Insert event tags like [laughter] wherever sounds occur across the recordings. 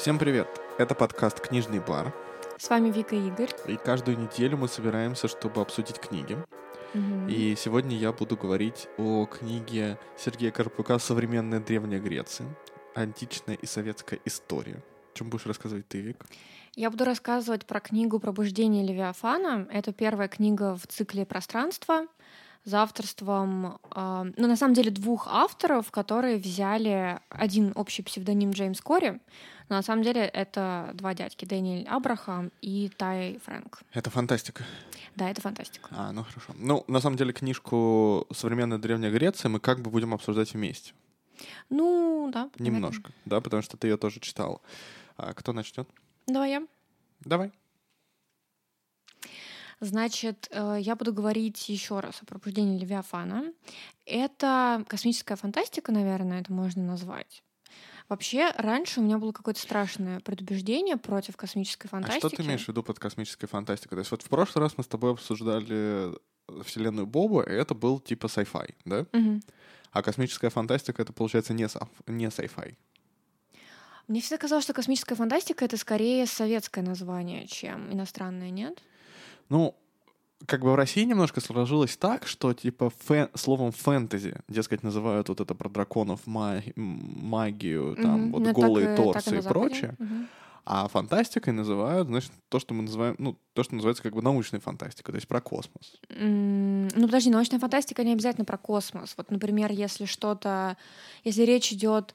Всем привет! Это подкаст «Книжный бар». С вами Вика и Игорь. И каждую неделю мы собираемся, чтобы обсудить книги. Мгм. И сегодня я буду говорить о книге Сергея Карпука «Современная Древняя Греция. Античная и советская история». Чем будешь рассказывать ты, Вик? Я буду рассказывать про книгу «Пробуждение Левиафана». Это первая книга в цикле «Пространство» за авторством, э, ну, на самом деле, двух авторов, которые взяли один общий псевдоним Джеймс Кори, но на самом деле это два дядьки, Дэниэль Абрахам и Тай Фрэнк. Это фантастика. Да, это фантастика. А, ну хорошо. Ну, на самом деле, книжку «Современная Древняя Греция» мы как бы будем обсуждать вместе. Ну, да. наверное. Немножко, да, потому что ты ее тоже читал. А кто начнет? Давай я. Давай. Значит, э, я буду говорить еще раз о пробуждении Левиафана. Это космическая фантастика, наверное, это можно назвать. Вообще, раньше у меня было какое-то страшное предубеждение против космической А фантастики. что ты имеешь в виду под космической фантастикой? То есть вот в прошлый раз мы с тобой обсуждали вселенную Боба, и это был типа sci-fi, да? Мгм. А космическая фантастика — это, получается, не, не sci-fi. Мне всегда казалось, что космическая фантастика это скорее советское название, чем иностранное, нет? Ну, как бы в России немножко сложилось так, что типа фэ- словом фэнтези, дескать, называют вот это про драконов, ма- м- магию, там Мгм. вот Ну, так голые и- так торсы на и Западе. прочее. Мгм. А фантастикой называют, значит, то, что мы называем, ну, то, что называется как бы научной фантастикой, то есть про космос. М, Ну, подожди, научная фантастика не обязательно про космос. Вот, например, если что-то, если речь идет а,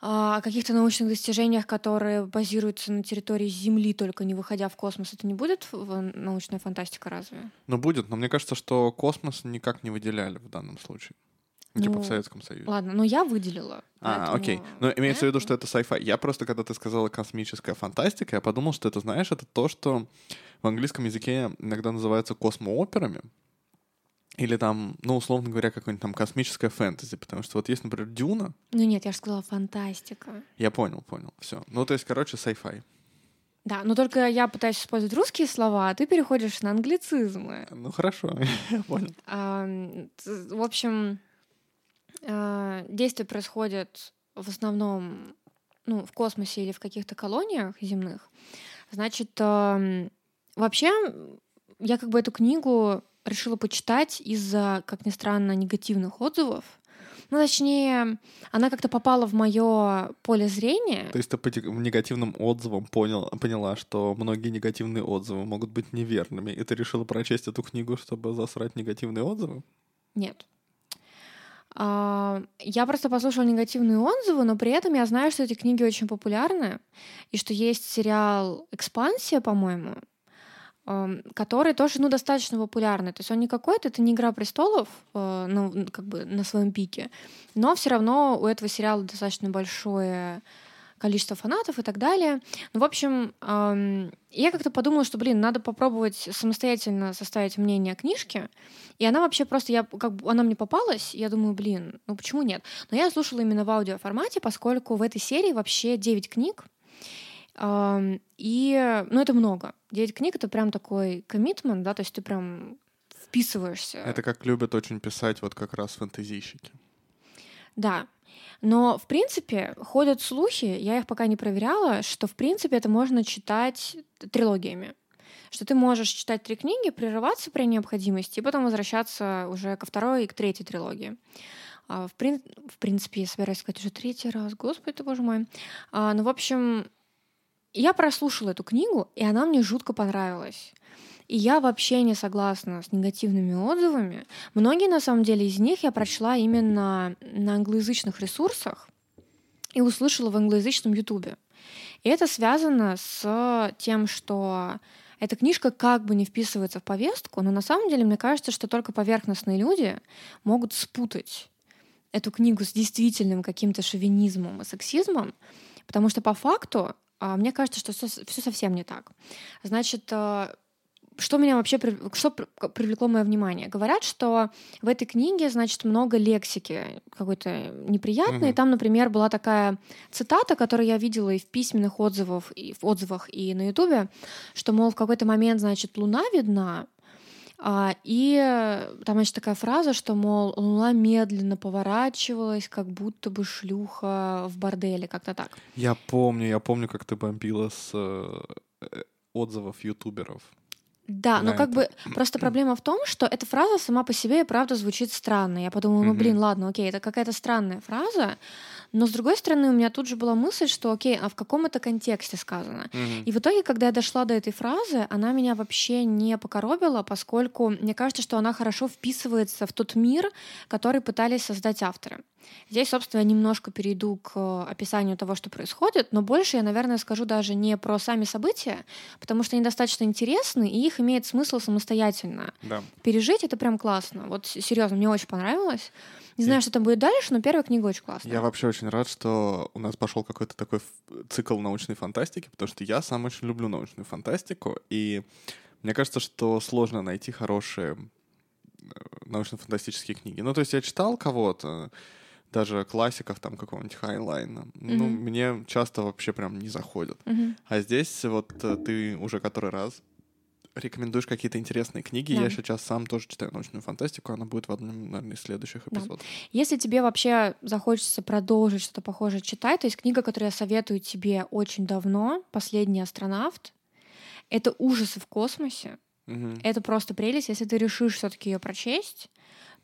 о каких-то научных достижениях, которые базируются на территории Земли, только не выходя в космос, это не будет научная фантастика разве? Ну, будет, но мне кажется, что космос никак не выделяли в данном случае. Ну, Типа Ну, в Советском Союзе. Ладно, но я выделила. А, поэтому- окей. Но имеется в виду, что это sci-fi. Я просто, когда ты сказала космическая фантастика, я подумал, что это, знаешь, это то, что в английском языке иногда называется космооперами. Или там, ну, условно говоря, какое-нибудь там космическое фэнтези. Потому что вот есть, например, Дюна. Ну нет, я же сказала фантастика. Я понял, понял. Все. Ну, то есть, короче, sci-fi. Да, но только я пытаюсь использовать русские слова, а ты переходишь на англицизмы. Ну, хорошо. [laughs] Я понял. А, В общем, а, действие происходит в основном ну, в космосе или в каких-то колониях земных. Значит, вообще я как бы эту книгу решила почитать из-за, как ни странно, негативных отзывов. Ну, точнее, она как-то попала в мое поле зрения. То есть ты по негативным отзывам понял, поняла, что многие негативные отзывы могут быть неверными, и ты решила прочесть эту книгу, чтобы засрать негативные отзывы? Нет. А, Я просто послушала негативные отзывы, но при этом я знаю, что эти книги очень популярны, и что есть сериал «Экспансия», по-моему, который тоже, ну, достаточно популярный. То есть он не какой-то, это не «Игра престолов», э, ну, как бы на своем пике, но все равно у этого сериала достаточно большое количество фанатов и так далее. Ну, в общем, ам, я как-то подумала, что, блин, надо попробовать самостоятельно составить мнение о книжке. И она вообще просто, я, как бы, она мне попалась, я думаю, блин, ну почему нет? Но я слушала именно в аудиоформате, поскольку в этой серии вообще 9 книг. И, ну, это много. 9 книг — это прям такой коммитмент, да, то есть ты прям вписываешься. Это как любят очень писать вот как раз фэнтезийщики. Да. Но, в принципе, ходят слухи, я их пока не проверяла, что, в принципе, это можно читать трилогиями. Что ты можешь читать три книги, прерываться при необходимости, и потом возвращаться уже ко второй и к третьей трилогии. А, В, прин- в принципе, я собираюсь сказать уже третий раз, господи ты, боже мой. А, Ну, в общем, я прослушала эту книгу, и она мне жутко понравилась. И я вообще не согласна с негативными отзывами. Многие, на самом деле, из них я прочла именно на англоязычных ресурсах и услышала в англоязычном ютубе. И это связано с тем, что эта книжка как бы не вписывается в повестку, но на самом деле мне кажется, что только поверхностные люди могут спутать эту книгу с действительным каким-то шовинизмом и сексизмом, потому что по факту мне кажется, что все совсем не так. Значит, а, что меня вообще что пр- привлекло мое внимание? Говорят, что в этой книге, значит, много лексики какой-то неприятной. Мгм. Там, например, была такая цитата, которую я видела и в письменных отзывах, и в отзывах, и на Ютубе, что, мол, в какой-то момент, значит, луна видна, А, и там, значит, такая фраза, что, мол, луна медленно поворачивалась, как будто бы шлюха в борделе, как-то так. Я помню, я помню, как ты бомбила с э, отзывов ютуберов. Да, но как бы просто [clears throat] проблема в том, что эта фраза сама по себе, правда, звучит странно. Я подумала, ну блин, ладно, окей, это какая-то странная фраза, но с другой стороны, у меня тут же была мысль, что окей, а в каком это контексте сказано? Мгм. И в итоге, когда я дошла до этой фразы, она меня вообще не покоробила, поскольку мне кажется, что она хорошо вписывается в тот мир, который пытались создать авторы. Здесь, собственно, я немножко перейду к описанию того, что происходит, но больше я, наверное, скажу даже не про сами события, потому что они достаточно интересны, и их имеет смысл самостоятельно Да. пережить. Это прям классно. Вот серьезно, мне очень понравилось. Не знаю, что там будет дальше, но первая книга очень классная. Я вообще очень рад, что у нас пошел какой-то такой цикл научной фантастики, потому что я сам очень люблю научную фантастику, и мне кажется, что сложно найти хорошие э, научно-фантастические книги. Ну, то есть я читал кого-то, даже классиков там какого-нибудь Хайлайна. Ну, Мгм. мне часто вообще прям не заходят. Мгм. А здесь вот э, ты уже который раз рекомендуешь какие-то интересные книги. Да. Я сейчас сам тоже читаю научную фантастику, она будет в одном, наверное, из следующих Да. эпизодов. Если тебе вообще захочется продолжить что-то похожее читать, то есть книга, которую я советую тебе очень давно, «Последний астронавт», это ужасы в космосе. Мгм. Это просто прелесть. Если ты решишь все-таки ее прочесть,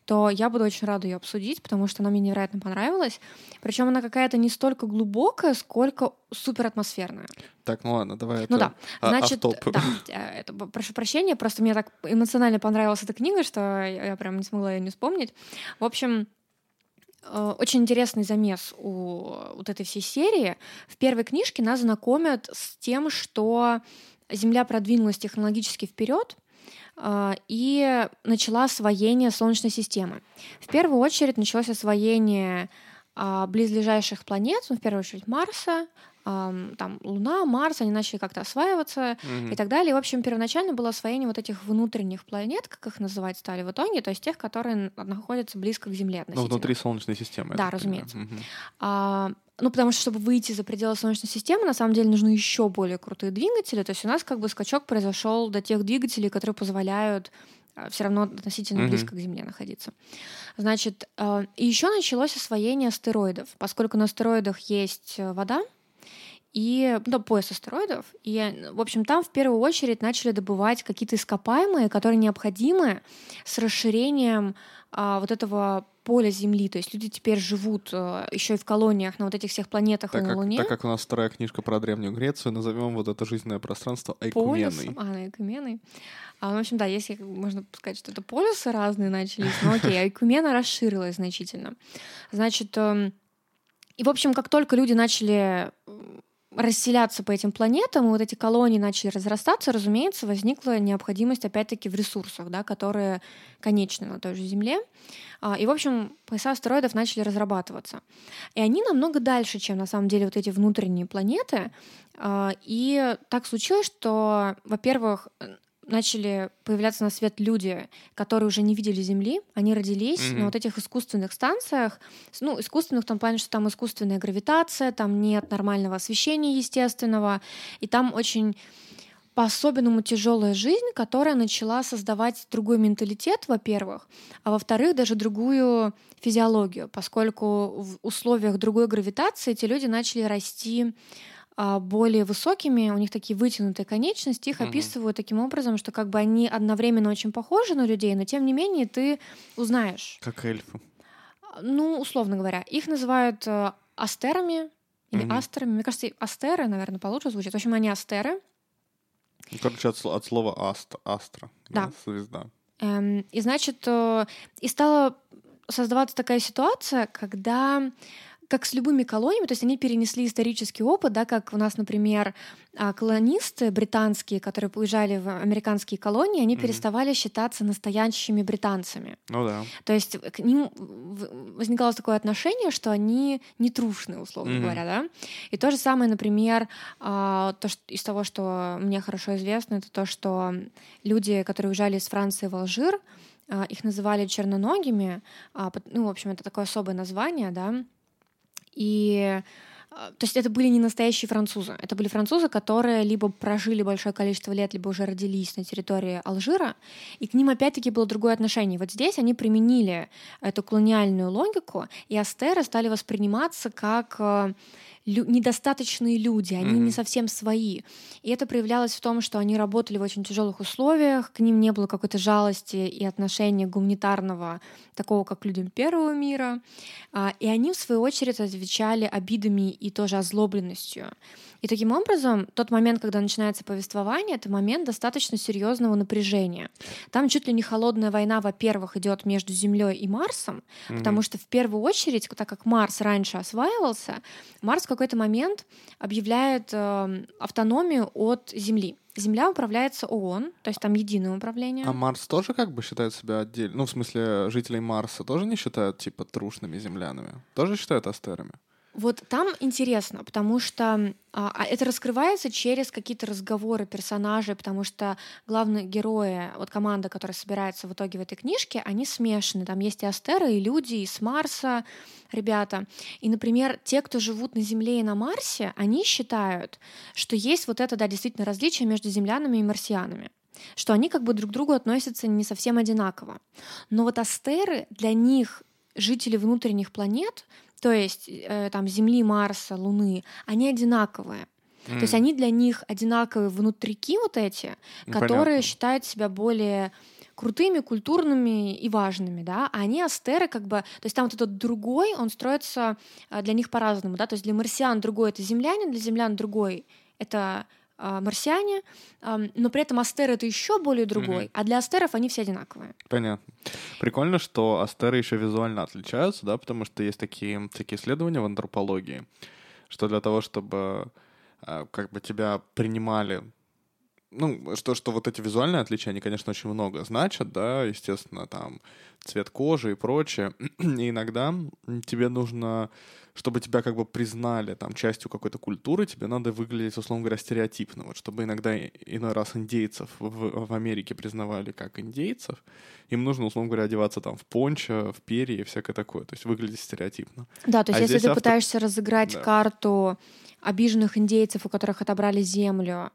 то я буду очень рада ее обсудить, потому что она мне невероятно понравилась. Причем она какая-то не столько глубокая, сколько супер атмосферная. Так, ну ладно, давай Ну это да, а- значит, да, э, это, прошу прощения, просто мне так эмоционально понравилась эта книга, что я прям не смогла ее не вспомнить. В общем, э, очень интересный замес у вот этой всей серии. В первой книжке нас знакомят с тем, что Земля продвинулась технологически вперед, и начала освоение Солнечной системы. В первую очередь началось освоение а, близлежащих планет, ну, в первую очередь Марса, там Луна, Марс, они начали как-то осваиваться Мгм. и так далее. В общем, первоначально было освоение вот этих внутренних планет, как их называть стали в итоге, то есть тех, которые находятся близко к Земле Ну, относительно. внутри Солнечной системы. Да, разумеется. Мгм. А, ну, потому что, чтобы выйти за пределы Солнечной системы, на самом деле нужны еще более крутые двигатели. То есть у нас как бы скачок произошел до тех двигателей, которые позволяют все равно относительно Мгм. близко к Земле находиться. Значит, а, и еще началось освоение астероидов, поскольку на астероидах есть э, вода, и ну, пояс астероидов. И, в общем, там в первую очередь начали добывать какие-то ископаемые, которые необходимы с расширением а, вот этого поля Земли. То есть люди теперь живут еще и в колониях на вот этих всех планетах Так и на как, Луне. так как у нас вторая книжка про Древнюю Грецию, назовем вот это жизненное пространство Айкуменой. Полюсом. А, на Айкуменой. А, в общем, да, если можно сказать, что это полюсы разные начались, но окей, Айкумена расширилась значительно. Значит, эм, и, в общем, как только люди начали расселяться по этим планетам, и вот эти колонии начали разрастаться, разумеется, возникла необходимость, опять-таки, в ресурсах, да, которые конечны на той же Земле. А, И, в общем, пояса астероидов начали разрабатываться. И они намного дальше, чем на самом деле вот эти внутренние планеты. А, И так случилось, что, во-первых, начали появляться на свет люди, которые уже не видели Земли, они родились Мгм. на вот этих искусственных станциях, ну, искусственных в том плане, что там искусственная гравитация, там нет нормального освещения естественного, и там очень по-особенному тяжелая жизнь, которая начала создавать другой менталитет, во-первых, а во-вторых, даже другую физиологию, поскольку в условиях другой гравитации эти люди начали расти более высокими, у них такие вытянутые конечности, их Мгм. описывают таким образом, что как бы они одновременно очень похожи на людей, но тем не менее ты узнаешь, Как эльфы. ну, условно говоря, их называют э, астерами или Мгм. астерами. Мне кажется, астеры, наверное, получше звучит. В общем, они астеры. Ну, Короче, от, от слова аст, астра. Да. Звезда. Эм, и значит, э, и стала создаваться такая ситуация, когда как с любыми колониями, то есть они перенесли исторический опыт, да, как у нас, например, а, колонисты британские, которые уезжали в американские колонии, они Мгм. переставали считаться настоящими британцами. Ну да. То есть к ним возникало такое отношение, что они не трушные, условно Мгм. говоря, да. И то же самое, например, а, то, что, из того, что мне хорошо известно, это то, что люди, которые уезжали из Франции в Алжир, а, их называли черноногими, ну, в общем, это такое особое название, да, и а, то есть это были не настоящие французы. Это были французы, которые либо прожили большое количество лет, либо уже родились на территории Алжира, и к ним опять-таки было другое отношение. Вот здесь они применили эту колониальную логику, и астеры стали восприниматься как э, лю- недостаточные люди, они mm-hmm. не совсем свои. И это проявлялось в том, что они работали в очень тяжелых условиях, к ним не было какой-то жалости и отношения гуманитарного, такого как к людям первого мира. А, и они, в свою очередь, отвечали обидами и тоже озлобленностью. И таким образом, тот момент, когда начинается повествование, это момент достаточно серьезного напряжения. Там чуть ли не холодная война, во-первых, идет между Землей и Марсом, mm-hmm. потому что в первую очередь, так как Марс раньше осваивался, Марс в какой-то момент объявляет э, автономию от Земли. Земля управляется ООН, то есть там единое управление. А Марс тоже как бы считает себя отдельно? Ну, в смысле, жителей Марса тоже не считают, типа, трушными землянами? Тоже считают астерами? Вот там интересно, потому что а, а, это раскрывается через какие-то разговоры персонажей, потому что главные герои, вот команда, которая собирается в итоге в этой книжке, они смешаны. Там есть и Астеры, и люди, и с Марса ребята. И, например, те, кто живут на Земле и на Марсе, они считают, что есть вот это, да, действительно различие между землянами и марсианами что они как бы друг к другу относятся не совсем одинаково. Но вот астеры для них жители внутренних планет то есть э, там Земли, Марса, Луны, они одинаковые. Mm. То есть они для них одинаковые внутрики вот эти, ну, которые понятно. считают себя более крутыми, культурными и важными, да, а они астеры как бы, то есть там вот этот другой, он строится э, для них по-разному, да, то есть для марсиан другой это землянин, для землян другой это марсиане, но при этом астеры это еще более другой, mm-hmm. а для астеров они все одинаковые. Понятно. Прикольно, что астеры еще визуально отличаются, да, потому что есть такие, такие исследования в антропологии, что для того, чтобы а, как бы тебя принимали ну, что, что вот эти визуальные отличия, они, конечно, очень много значат, да, естественно, там, цвет кожи и прочее. [clears throat] И иногда тебе нужно чтобы тебя как бы признали там частью какой-то культуры, тебе надо выглядеть, условно говоря, стереотипно. Вот чтобы иногда иной раз индейцев в, в Америке признавали как индейцев, им нужно, условно говоря, одеваться там в пончо, в перья и всякое такое, то есть выглядеть стереотипно. Да, то есть а если ты автор... пытаешься разыграть да. карту обиженных индейцев, у которых отобрали землю,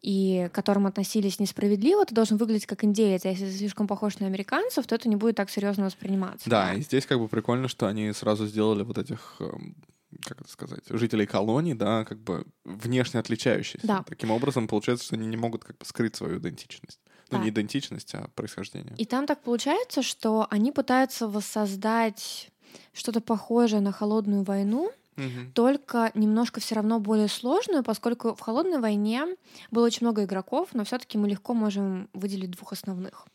и к которым относились несправедливо, ты должен выглядеть как индеец. А если ты слишком похож на американцев, то это не будет так серьезно восприниматься. Да, да, и здесь как бы прикольно, что они сразу сделали вот этих эм, как это сказать, жителей колоний, да, как бы внешне отличающиеся. Да. Таким образом, получается, что они не могут как бы скрыть свою идентичность. Ну, да. не идентичность, а происхождение. И там так получается, что они пытаются воссоздать что-то похожее на холодную войну, угу. только немножко все равно более сложную, поскольку в холодной войне было очень много игроков, но все-таки мы легко можем выделить двух основных.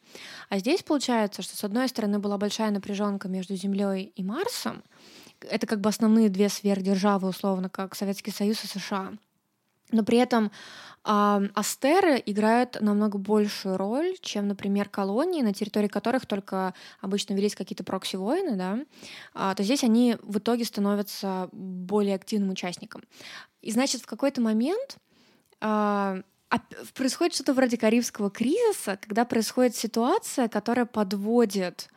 А здесь получается, что с одной стороны была большая напряженка между Землей и Марсом. Это как бы основные две сверхдержавы, условно, как Советский Союз и США. Но при этом а астеры играют намного большую роль, чем, например, колонии, на территории которых только обычно велись какие-то прокси-войны, да, а, то здесь они в итоге становятся более активным участником. И значит, в какой-то момент а, происходит что-то вроде Карибского кризиса, когда происходит ситуация, которая подводит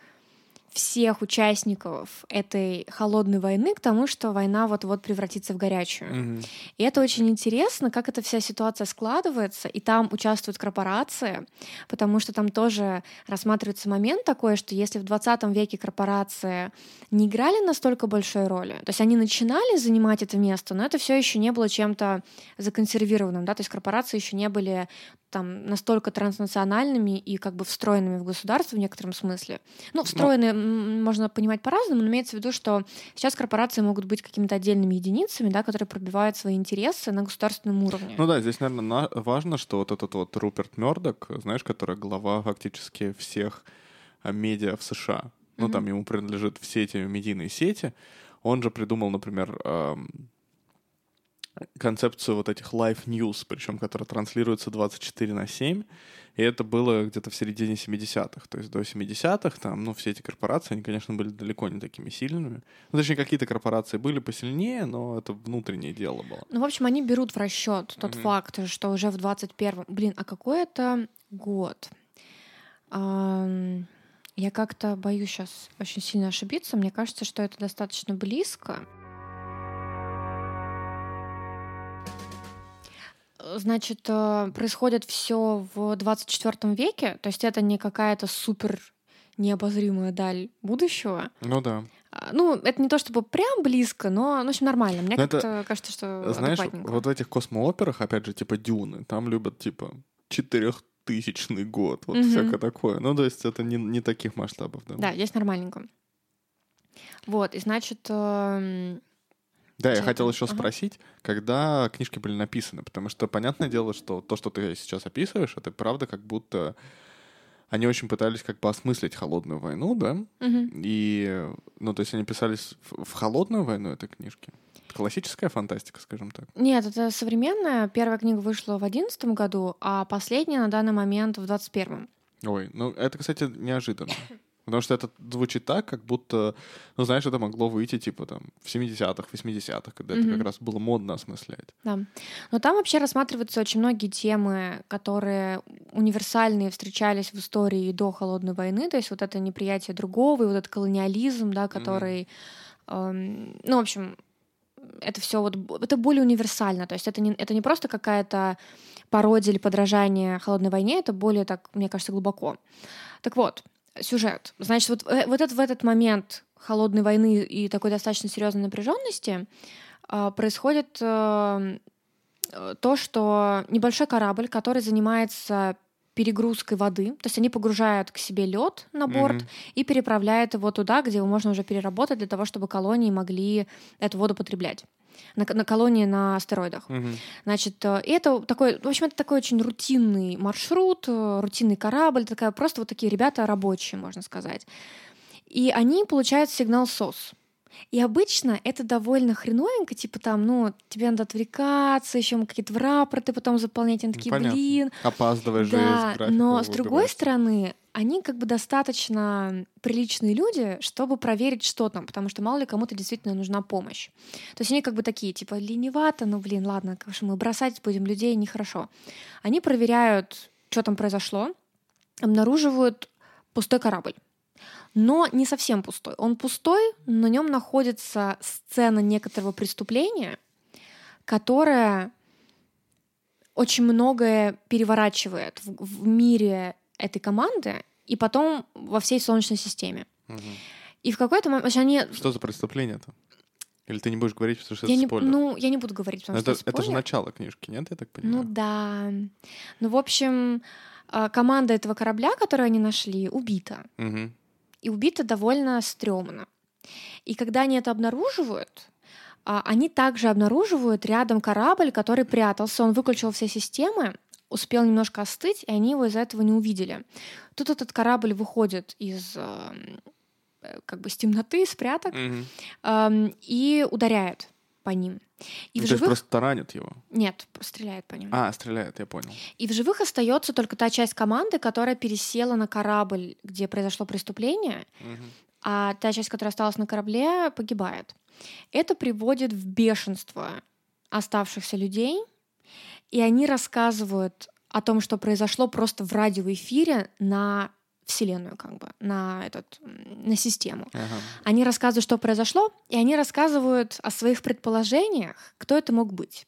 всех участников этой холодной войны к тому, что война вот-вот превратится в горячую. Mm-hmm. И это очень интересно, как эта вся ситуация складывается, и там участвуют корпорации, потому что там тоже рассматривается момент такой, что если в 20 веке корпорации не играли настолько большой роли, то есть они начинали занимать это место, но это все еще не было чем-то законсервированным, да, то есть корпорации еще не были там настолько транснациональными и как бы встроенными в государство в некотором смысле. Ну, встроенные но... можно понимать по-разному, но имеется в виду, что сейчас корпорации могут быть какими-то отдельными единицами, да, которые пробивают свои интересы на государственном уровне. Ну да, здесь, наверное, важно, что вот этот вот Руперт Мёрдок, знаешь, который глава фактически всех а, медиа в США, ну, mm-hmm. там ему принадлежат все эти медийные сети, он же придумал, например, концепцию вот этих live news, причем которая транслируется 24 на 7. И это было где-то в середине 70-х. То есть до 70-х там, ну, все эти корпорации, они, конечно, были далеко не такими сильными. Ну, точнее, какие-то корпорации были посильнее, но это внутреннее дело было. Ну, в общем, они берут в расчет тот mm-hmm. факт, что уже в 21-м... Блин, а какой это год? Я как-то боюсь сейчас очень сильно ошибиться. Мне кажется, что это достаточно близко. Значит, э, происходит все в 24 веке, то есть это не какая-то супер необозримая даль будущего. Ну да. А, Ну, это не то чтобы прям близко, но, ну, в общем, нормально. Мне Ну, как-то кажется, что Знаешь, адекватненько. вот в этих космооперах, опять же, типа Дюны, там любят, типа, четырехтысячный год, вот Мгм. всякое такое. Ну, то есть это не, не таких масштабов, да. Да, здесь нормальненько. Вот, и значит... эм, Да, я хотел еще Ага. спросить, когда книжки были написаны, потому что понятное дело, что то, что ты сейчас описываешь, это правда как будто они очень пытались как бы осмыслить холодную войну, да? мгм. И, ну, то есть они писались в, в холодную войну, этой книжки. Классическая фантастика, скажем так. Нет, это современная. Первая книга вышла в одиннадцатом году, а последняя на данный момент в двадцать первом. Ой, ну это, кстати, неожиданно. Потому что это звучит так, как будто, ну, знаешь, это могло выйти, типа, там, в 70-х, 80-х, когда это Мгм. как раз было модно осмыслять. Да. Но там вообще рассматриваются очень многие темы, которые универсальные встречались в истории до холодной войны. То есть вот это неприятие другого, и вот этот колониализм, да, который, эм, ну, в общем, это все вот это более универсально. То есть это не, это не просто какая-то пародия или подражание холодной войне, это более так, мне кажется, глубоко. Так вот, сюжет. Значит, вот, э, вот это, в этот момент холодной войны и такой достаточно серьезной напряженности а, происходит э, э, то, что небольшой корабль, который занимается перегрузкой воды, то есть они погружают к себе лед на борт Мгм. и переправляют его туда, где его можно уже переработать для того, чтобы колонии могли эту воду потреблять. На, на колонии на астероидах. Мгм. Значит, э, и это такой, в общем, это такой очень рутинный маршрут, э, рутинный корабль, такая просто вот такие ребята рабочие, можно сказать. И они получают сигнал СОС. И обычно это довольно хреновенько, типа там, ну, тебе надо отвлекаться, еще какие-то рапорты потом заполнять, они Ну, такие, понятно. блин. Опаздываешь же Да, графика но с другой стороны, они как бы достаточно приличные люди, чтобы проверить, что там, потому что мало ли кому-то действительно нужна помощь. То есть они как бы такие, типа, ленивато, ну, блин, ладно, как же мы бросать будем людей, нехорошо. Они проверяют, что там произошло, обнаруживают пустой корабль. Но не совсем пустой. Он пустой, на нем находится сцена некоторого преступления, которая очень многое переворачивает в, в мире этой команды и потом во всей Солнечной системе. Мгм. И в какой-то момент они... Что за преступление-то? Или ты не будешь говорить, потому что Я это не, спойлер? ну, я не буду говорить, потому это, что это же спойлер. начало книжки, нет, я так Ну понимаю? да. Ну, в общем, а, команда этого корабля, который они нашли, убита. Мгм. И убита довольно стрёмно. И когда они это обнаруживают, а, они также обнаруживают рядом корабль, который прятался. Он выключил все системы, успел немножко остыть, и они его из-за этого не увидели. Тут этот корабль выходит из эм, э, как бы с темноты, из пряток, Мгм. эм, и ударяет по ним. И Ну, в то есть живых... просто таранит его. Нет, стреляет по ним. А, стреляет, я понял. И в живых остается только та часть команды, которая пересела на корабль, где произошло преступление, Мгм. а та часть, которая осталась на корабле, погибает. Это приводит в бешенство оставшихся людей, и они рассказывают о том, что произошло просто в радиоэфире на Вселенную, как бы, на, этот, на систему. Ага. Они рассказывают, что произошло, и они рассказывают о своих предположениях, кто это мог быть.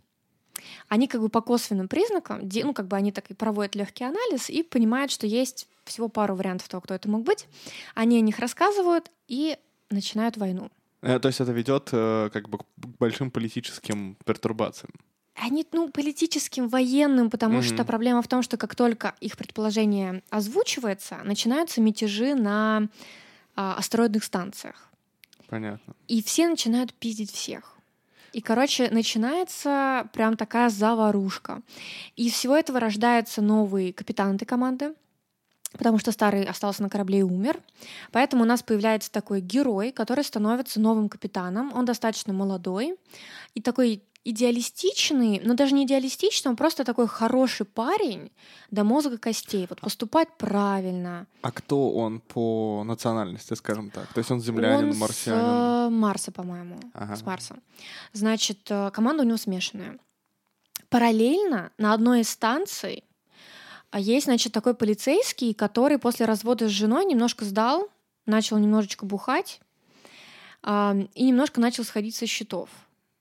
Они как бы по косвенным признакам, ну как бы они так и проводят легкий анализ и понимают, что есть всего пару вариантов того, кто это мог быть. Они о них рассказывают и начинают войну. Э, То есть это ведет э, как бы к большим политическим пертурбациям. Они, ну, политическим, военным, потому Мгм. что проблема в том, что как только их предположение озвучивается, начинаются мятежи на а, астероидных станциях. Понятно. И все начинают пиздить всех. И, короче, начинается прям такая заварушка. И из всего этого рождается новый капитан этой команды, потому что старый остался на корабле и умер. Поэтому у нас появляется такой герой, который становится новым капитаном. Он достаточно молодой и такой идеалистичный, но даже не идеалистичный, он просто такой хороший парень до мозга костей. Вот поступать правильно. А кто он по национальности, скажем так? То есть он землянин, Он марсианин? с э, Марса, по-моему. Ага. С Марса. Значит, э, команда у него смешанная. Параллельно на одной из станций а, есть, значит, такой полицейский, который после развода с женой немножко сдал, начал немножечко бухать и немножко начал сходить со счетов.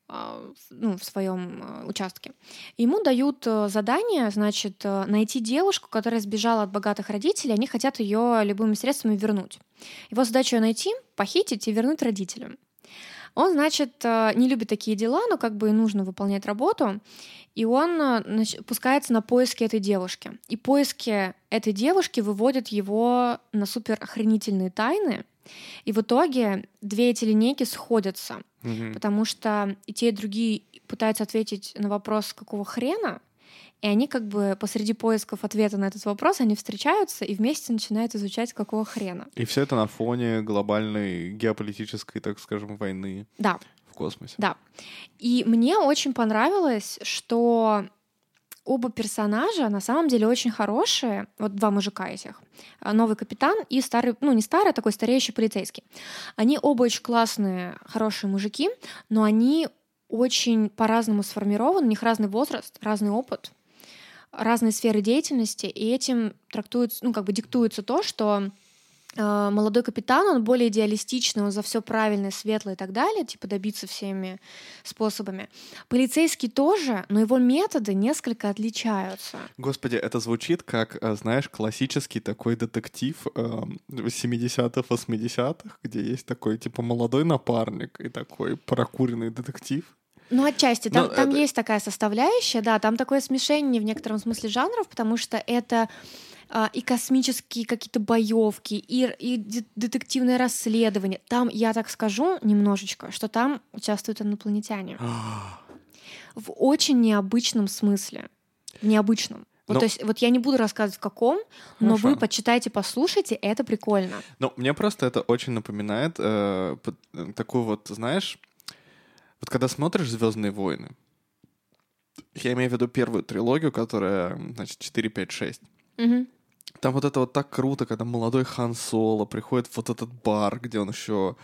А, ну, в своем а, участке. Ему дают э, задание, значит, э, найти девушку, которая сбежала от богатых родителей, они хотят ее любыми средствами вернуть. Его задача найти, похитить и вернуть родителям. Он, значит, э, не любит такие дела, но как бы и нужно выполнять работу, и он значит, пускается на поиски этой девушки. И поиски этой девушки выводят его на супер охренительные тайны, и в итоге две эти линейки сходятся, Мгм. потому что и те, и другие пытаются ответить на вопрос, какого хрена, и они как бы посреди поисков ответа на этот вопрос, они встречаются и вместе начинают изучать, какого хрена. И все это на фоне глобальной геополитической, так скажем, войны Да, в космосе. да. И мне очень понравилось, что оба персонажа на самом деле очень хорошие. Вот два мужика этих. А, Новый капитан и старый, ну не старый, а такой стареющий полицейский. Они оба очень классные, хорошие мужики, но они очень по-разному сформированы, у них разный возраст, разный опыт, разные сферы деятельности, и этим трактуется, ну как бы диктуется то, что молодой капитан, он более идеалистичный, он за все правильное, светлое и так далее, типа добиться всеми способами. Полицейский тоже, но его методы несколько отличаются. Господи, это звучит как, э, знаешь, классический такой детектив эм, 70-х, 80-х, где есть такой, типа, молодой напарник и такой прокуренный детектив. Ну, отчасти. Там, Ну, там это- есть такая составляющая, да, там такое смешение в некотором смысле жанров, потому что это а, и космические какие-то боевки, и, и де- детективное расследование. Там, я так скажу немножечко, что там участвуют инопланетяне. В очень необычном смысле. В необычном. Вот, Ну- то есть, вот я не буду рассказывать в каком, но вы почитайте, послушайте, это прикольно. Ну, мне просто это очень напоминает э, э, такую вот, знаешь, вот когда смотришь Звездные войны, я имею в виду первую трилогию, которая, значит, 4, 5, 6. Мгм. Там вот это вот так круто, когда молодой Хан Соло приходит в вот этот бар, где он еще...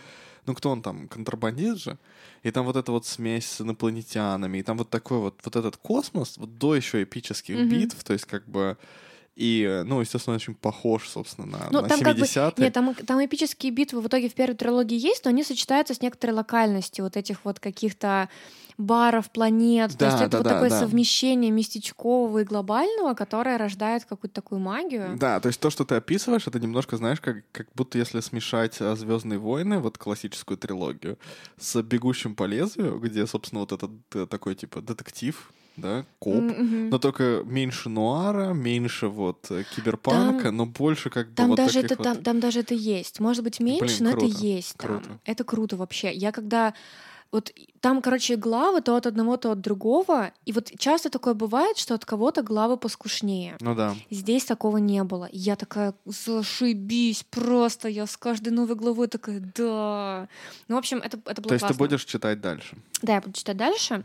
Ну, кто он там? Контрабандист же? И там вот эта вот смесь с инопланетянами, и там вот такой вот, вот этот космос, вот до еще эпических Мгм. битв, то есть как бы... И, э, ну, естественно, очень похож, собственно, на, Ну, на там как бы- 70-е. Нет, там, там эпические битвы в итоге в первой трилогии есть, но они сочетаются с некоторой локальностью вот этих вот каких-то баров, планет. То Да, есть это да, вот да, такое да. совмещение местечкового и глобального, которое рождает какую-то такую магию. Да, то есть то, что ты описываешь, это немножко, знаешь, как, как будто если смешать Звездные войны, вот классическую трилогию, с Бегущим по лезвию, где, собственно, вот этот э, такой типа детектив, да, коп, мгм. но только меньше нуара, меньше вот э, киберпанка, но больше как бы Там вот даже это, вот... там, там даже это есть. Может быть, меньше, Блин, но это круто, есть. там. круто. Это круто вообще. Я когда вот там, короче, главы то от одного, то от другого. И вот часто такое бывает, что от кого-то главы поскушнее. Ну да. Здесь такого не было. И Я такая, зашибись, просто я с каждой новой главой такая, да. Ну, в общем, это, это было То есть ты классно. будешь читать дальше. Да, я буду читать дальше.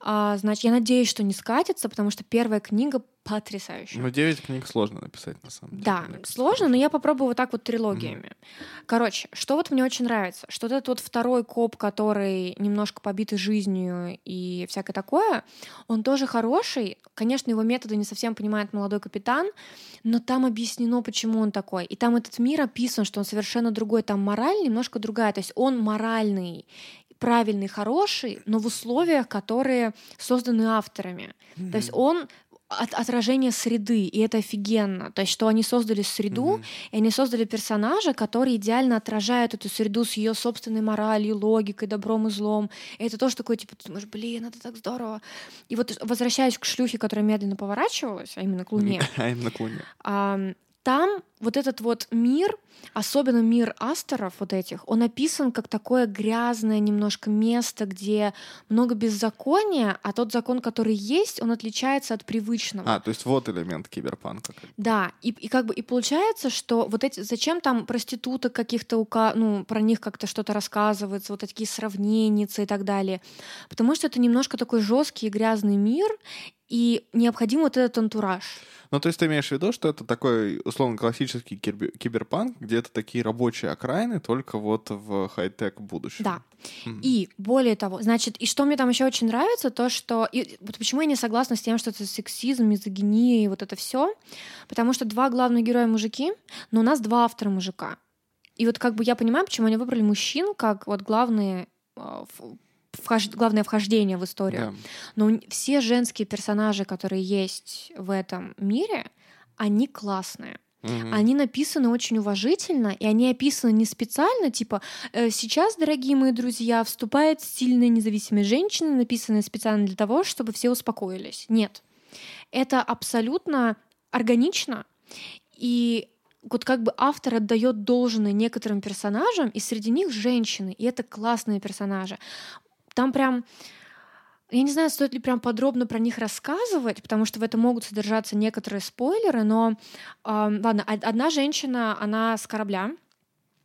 А, значит, я надеюсь, что не скатится, потому что первая книга потрясающая. Ну, 9 книг сложно написать, на самом деле. Да, сложно, но я попробую вот так вот трилогиями. Короче, что вот мне очень нравится, что вот этот вот второй коп, который немножко побитый жизнью и всякое такое, он тоже хороший. Конечно, его методы не совсем понимает молодой капитан, но там объяснено, почему он такой. И там этот мир описан, что он совершенно другой. Там мораль немножко другая. То есть он моральный, правильный, хороший, но в условиях, которые созданы авторами. То есть он от- отражение среды, и это офигенно. То есть, что они создали среду, Мгм. и они создали персонажа, который идеально отражает эту среду с ее собственной моралью, логикой, добром и злом. И это тоже такое, типа, ты думаешь, блин, это так здорово. И вот возвращаясь к шлюхе, которая медленно поворачивалась, а именно к Луне, [laughs] А именно к Луне. Ам, там вот этот вот мир, особенно мир астеров вот этих, он описан как такое грязное немножко место, где много беззакония, а тот закон, который есть, он отличается от привычного. А, то есть вот элемент киберпанка. Да, и, и как бы и получается, что вот эти зачем там проституток каких-то ука, ну про них как-то что-то рассказывается, вот такие сравнения и так далее, потому что это немножко такой жесткий и грязный мир, и необходим вот этот антураж. Ну, то есть ты имеешь в виду, что это такой, условно, классический кибер- киберпанк, где это такие рабочие окраины, только вот в хай-тек будущем. Да. Мгм. И более того, значит, и что мне там еще очень нравится, то что и вот почему я не согласна с тем, что это сексизм, мизогиния и вот это все, потому что два главных героя мужики, но у нас два автора мужика. И вот как бы я понимаю, почему они выбрали мужчин как вот главные ф- вхож... главное вхождение в историю. Да. Но все женские персонажи, которые есть в этом мире, они классные. Мгм. Они написаны очень уважительно, и они описаны не специально, типа э, сейчас, дорогие мои друзья, вступает сильная независимая женщина, написанная специально для того, чтобы все успокоились. Нет. Это абсолютно органично, и вот как бы автор отдает должное некоторым персонажам, и среди них женщины, и это классные персонажи. Там прям я не знаю, стоит ли прям подробно про них рассказывать, потому что в этом могут содержаться некоторые спойлеры, но ам, ладно, од- одна женщина, она с корабля,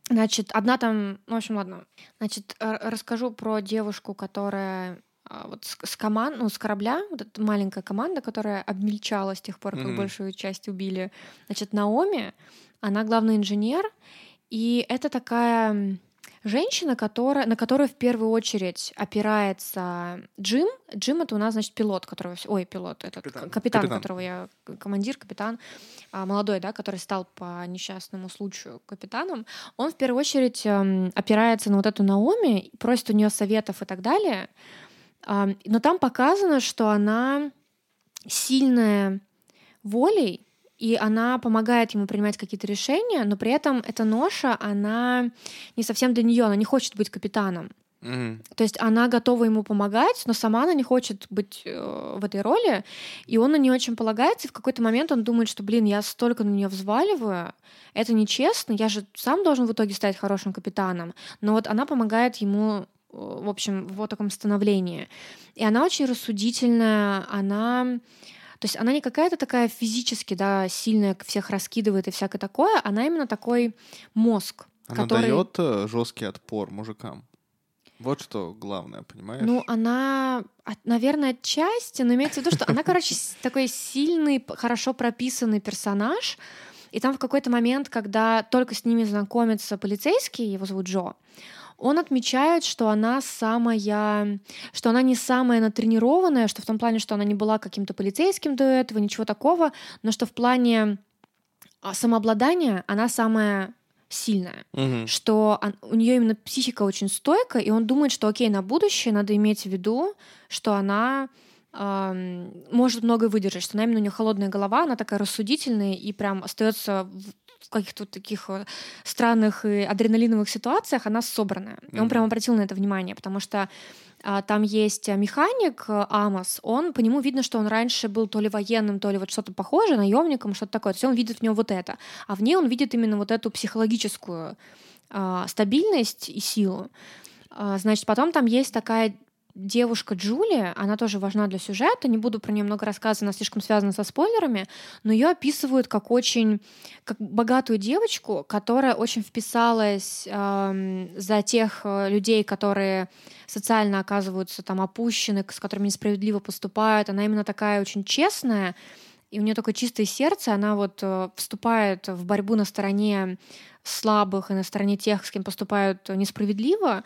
значит, одна там, ну, в общем, ладно, значит, р- расскажу про девушку, которая а, вот с, с команд, ну, с корабля, вот эта маленькая команда, которая обмельчала с тех пор, как Мгм. большую часть убили. Значит, Наоми, она главный инженер, и это такая женщина, которая, на которую в первую очередь опирается Джим. Джим это у нас, значит, пилот, которого... Ой, пилот, этот Капитан. капитан, капитан, которого я... Командир, капитан, а, молодой, да, который стал по несчастному случаю капитаном. Он в первую очередь эм, опирается на вот эту Наоми, просит у нее советов и так далее. Но там показано, что она сильная волей, и она помогает ему принимать какие-то решения, но при этом эта ноша, она не совсем для нее, она не хочет быть капитаном. Мгм. То есть она готова ему помогать, но сама она не хочет быть э, в этой роли, и он на нее очень полагается, и в какой-то момент он думает, что, блин, я столько на нее взваливаю, это нечестно, я же сам должен в итоге стать хорошим капитаном. Но вот она помогает ему, э, в общем, в его таком становлении. И она очень рассудительная, она... То есть она не какая-то такая физически, да, сильная, всех раскидывает и всякое такое, она именно такой мозг, Она который... дает жесткий отпор мужикам. Вот что главное, понимаешь? Ну, она, от- наверное, отчасти, но имеется в виду, что она, короче, такой сильный, хорошо прописанный персонаж. И там в какой-то момент, когда только с ними знакомится полицейский, его зовут Джо, он отмечает, что она самая, что она не самая натренированная, что в том плане, что она не была каким-то полицейским до этого, ничего такого, но что в плане а, самообладания она самая сильная Мгм. что он- у нее именно психика очень стойкая, и он думает, что окей, на будущее надо иметь в виду, что она ам, может многое выдержать, что она именно у нее холодная голова, она такая рассудительная и прям остается в каких-то таких э, странных и адреналиновых ситуациях она собранная. И он прям обратил на это внимание, потому что а, там есть а, механик э, Амос, он, по нему видно, что он раньше был то ли военным, то ли вот что-то похожее, наемником, что-то такое. То есть он видит в нем вот это. А в ней он видит именно вот эту психологическую а, стабильность и силу. А, Значит, потом там есть такая девушка Джулия, она тоже важна для сюжета, не буду про нее много рассказывать, она слишком связана со спойлерами, но ее описывают как очень, как богатую девочку, которая очень вписалась ам, за тех э, людей, которые социально оказываются там опущены, с которыми несправедливо поступают. Она именно такая очень честная, и у нее такое чистое сердце, она вот э, вступает в борьбу на стороне слабых и на стороне тех, с кем поступают несправедливо.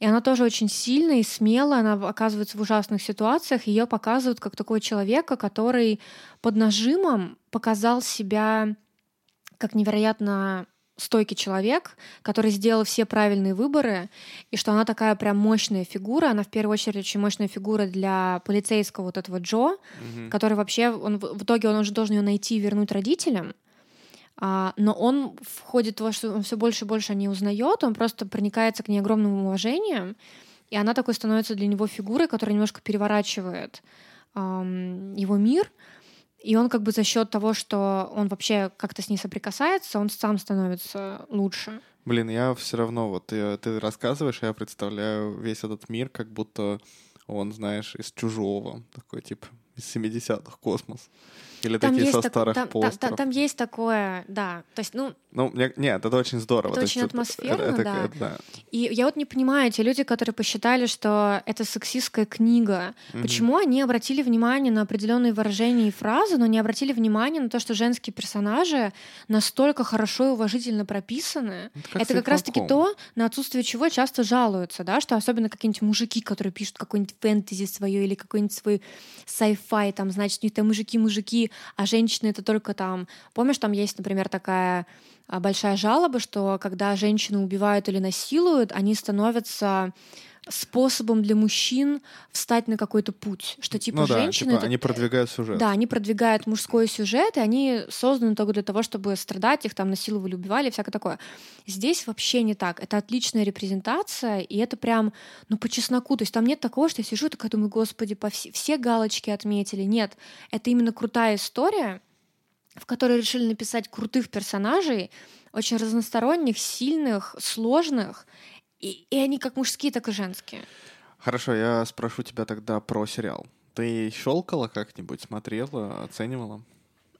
И она тоже очень сильная и смелая, она оказывается в ужасных ситуациях. Ее показывают как такого человека, который под нажимом показал себя как невероятно стойкий человек, который сделал все правильные выборы, и что она такая прям мощная фигура. Она в первую очередь очень мощная фигура для полицейского вот этого Джо, Мгм. который вообще, он, в итоге он уже должен ее найти и вернуть родителям. А, но он в ходе того, что он все больше и больше о ней узнает, он просто проникается к ней огромным уважением, и она такой становится для него фигурой, которая немножко переворачивает ам, его мир. И он как бы за счет того, что он вообще как-то с ней соприкасается, он сам становится лучше. Блин, я все равно, вот ты, ты рассказываешь, я представляю весь этот мир, как будто он, знаешь, из чужого, такой типа из 70-х космос. Или такие со так- старых там, там- постеров. там- там есть такое, да. То есть, ну, Ну, мне- нет, это очень здорово. Это то есть очень атмосферно, это- да. это- да. И я вот не понимаю, те люди, которые посчитали, что это сексистская книга, Мгм. почему они обратили внимание на определенные выражения и фразы, но не обратили внимание на то, что женские персонажи настолько хорошо и уважительно прописаны. Это это с как раз-таки то, на отсутствие чего часто жалуются, да, что особенно какие-нибудь мужики, которые пишут какой-нибудь фэнтези свое или какой-нибудь свой sci-fi, там, значит, у них там мужики-мужики, а женщины это только там... Помнишь, там есть, например, такая а, большая жалоба, что когда женщину убивают или насилуют, они становятся способом для мужчин встать на какой-то путь, что типа ну да, женщины... типа это- они продвигают сюжет. Да, они продвигают мужской сюжет, и они созданы только для того, чтобы страдать, их там насиловали, убивали, всякое такое. Здесь вообще не так. Это отличная репрезентация, и это прям, ну, по чесноку. То есть там нет такого, что я сижу и такая думаю, господи, по все, все галочки отметили. Нет, это именно крутая история, в которой решили написать крутых персонажей, очень разносторонних, сильных, сложных, и, и они как мужские, так и женские. Хорошо, я спрошу тебя тогда про сериал. Ты щелкала как-нибудь, смотрела, оценивала?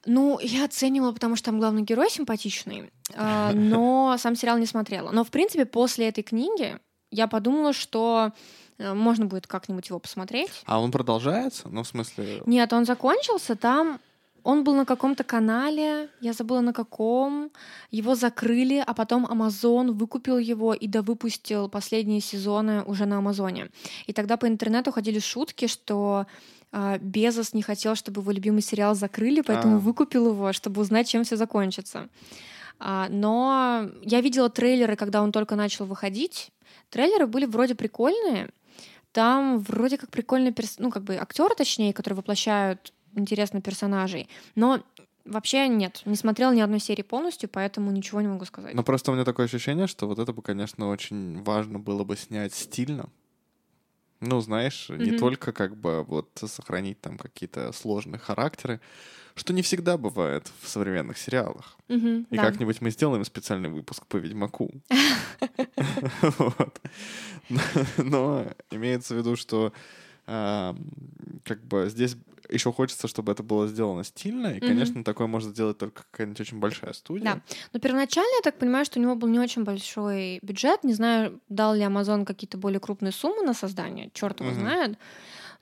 Ну, я оценивала, потому что там главный герой симпатичный, а, но [laughs] сам сериал не смотрела. Но, в принципе, после этой книги я подумала, что э, можно будет как-нибудь его посмотреть. А он продолжается? Ну, в смысле... Нет, он закончился, там он был на каком-то канале, я забыла на каком, его закрыли, а потом Amazon выкупил его и довыпустил последние сезоны уже на Амазоне. И тогда по интернету ходили шутки, что а, Безос не хотел, чтобы его любимый сериал закрыли, поэтому А. выкупил его, чтобы узнать, чем все закончится. А, Но я видела трейлеры, когда он только начал выходить. Трейлеры были вроде прикольные. Там вроде как прикольные, перс... ну как бы актеры, точнее, которые воплощают интересно персонажей. Но вообще нет, не смотрела ни одной серии полностью, поэтому ничего не могу сказать. Ну, просто у меня такое ощущение, что вот это бы, конечно, очень важно было бы снять стильно. Ну, знаешь, не Мгм. только как бы вот сохранить там какие-то сложные характеры, что не всегда бывает в современных сериалах. Мгм, И да. как-нибудь мы сделаем специальный выпуск по Ведьмаку. [laughs] [laughs] Но имеется в виду, что как бы здесь еще хочется, чтобы это было сделано стильно, и, конечно, такое может сделать только какая-нибудь очень большая студия. Да. Но первоначально я так понимаю, что у него был не очень большой бюджет. Не знаю, дал ли Amazon какие-то более крупные суммы на создание, черт его Мгм. знает.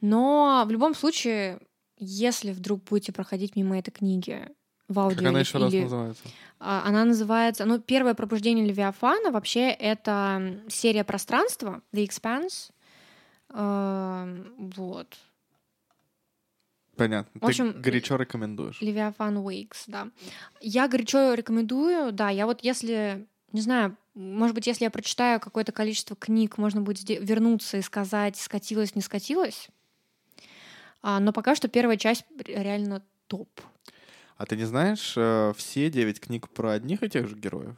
Но в любом случае, если вдруг будете проходить мимо этой книги в аудио Как она или- еще раз или- называется? А, Она называется, ну, первое пробуждение Левиафана вообще это серия пространства, The Expanse. Эм, Вот. Понятно. В общем, Ты горячо рекомендуешь. Левиафан Wakes, да. Я горячо рекомендую, да, я вот если, не знаю, может быть, если я прочитаю какое-то количество книг, можно будет вернуться и сказать, скатилась, не скатилась. А, но пока что первая часть реально топ. А ты не знаешь э, все девять книг про одних и тех же героев?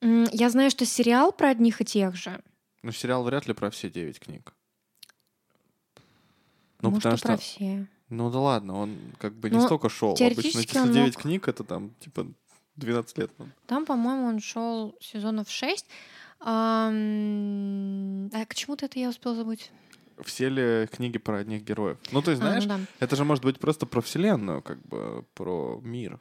Я знаю, что сериал про одних и тех же. Ну, сериал вряд ли про все девять книг. Ну, Может, потому и про что... все. Ну да ладно, он как бы не Ну, столько шел. Обычно если он 9 мог- книг, это там, типа, 12 лет. надо. Там, по-моему, он шел сезонов 6. А к чему-то это я успел забыть. Все ли книги про одних героев? Ну, ты А, знаешь, ну да. это же может быть просто про вселенную, как бы, про мир.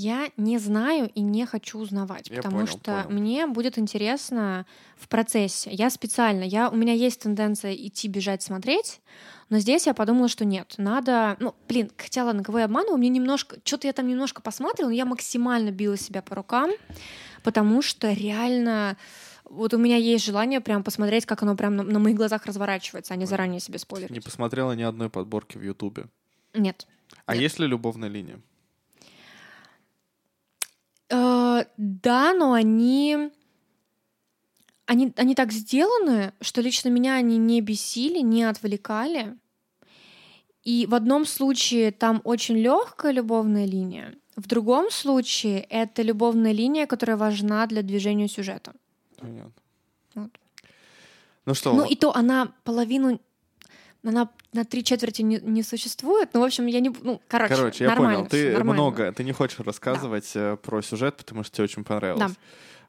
Я не знаю и не хочу узнавать, Я потому понял, что понял. мне будет интересно в процессе. Я специально, я, у меня есть тенденция идти бежать смотреть, но здесь я подумала, что нет, надо... Ну, блин, хотя ладно, кого я обманываю, мне немножко... Что-то я там немножко посмотрела, но я максимально била себя по рукам, потому что реально... Вот у меня есть желание прям посмотреть, как оно прям на, на моих глазах разворачивается, а не заранее себе Не спойлерить. посмотрела ни одной подборки в Ютубе. Нет. А Нет. есть ли любовная линия? Э, да, но они... Они, они так сделаны, что лично меня они не бесили, не отвлекали. И в одном случае там очень легкая любовная линия, в другом случае это любовная линия, которая важна для движения сюжета. Понятно. Вот. Ну что, Ну и то она половину, она на три четверти не, не существует. Ну, в общем, я не... Ну, короче, короче, я понял. Ты нормально. много, ты не хочешь рассказывать э, про сюжет, потому что тебе очень понравилось.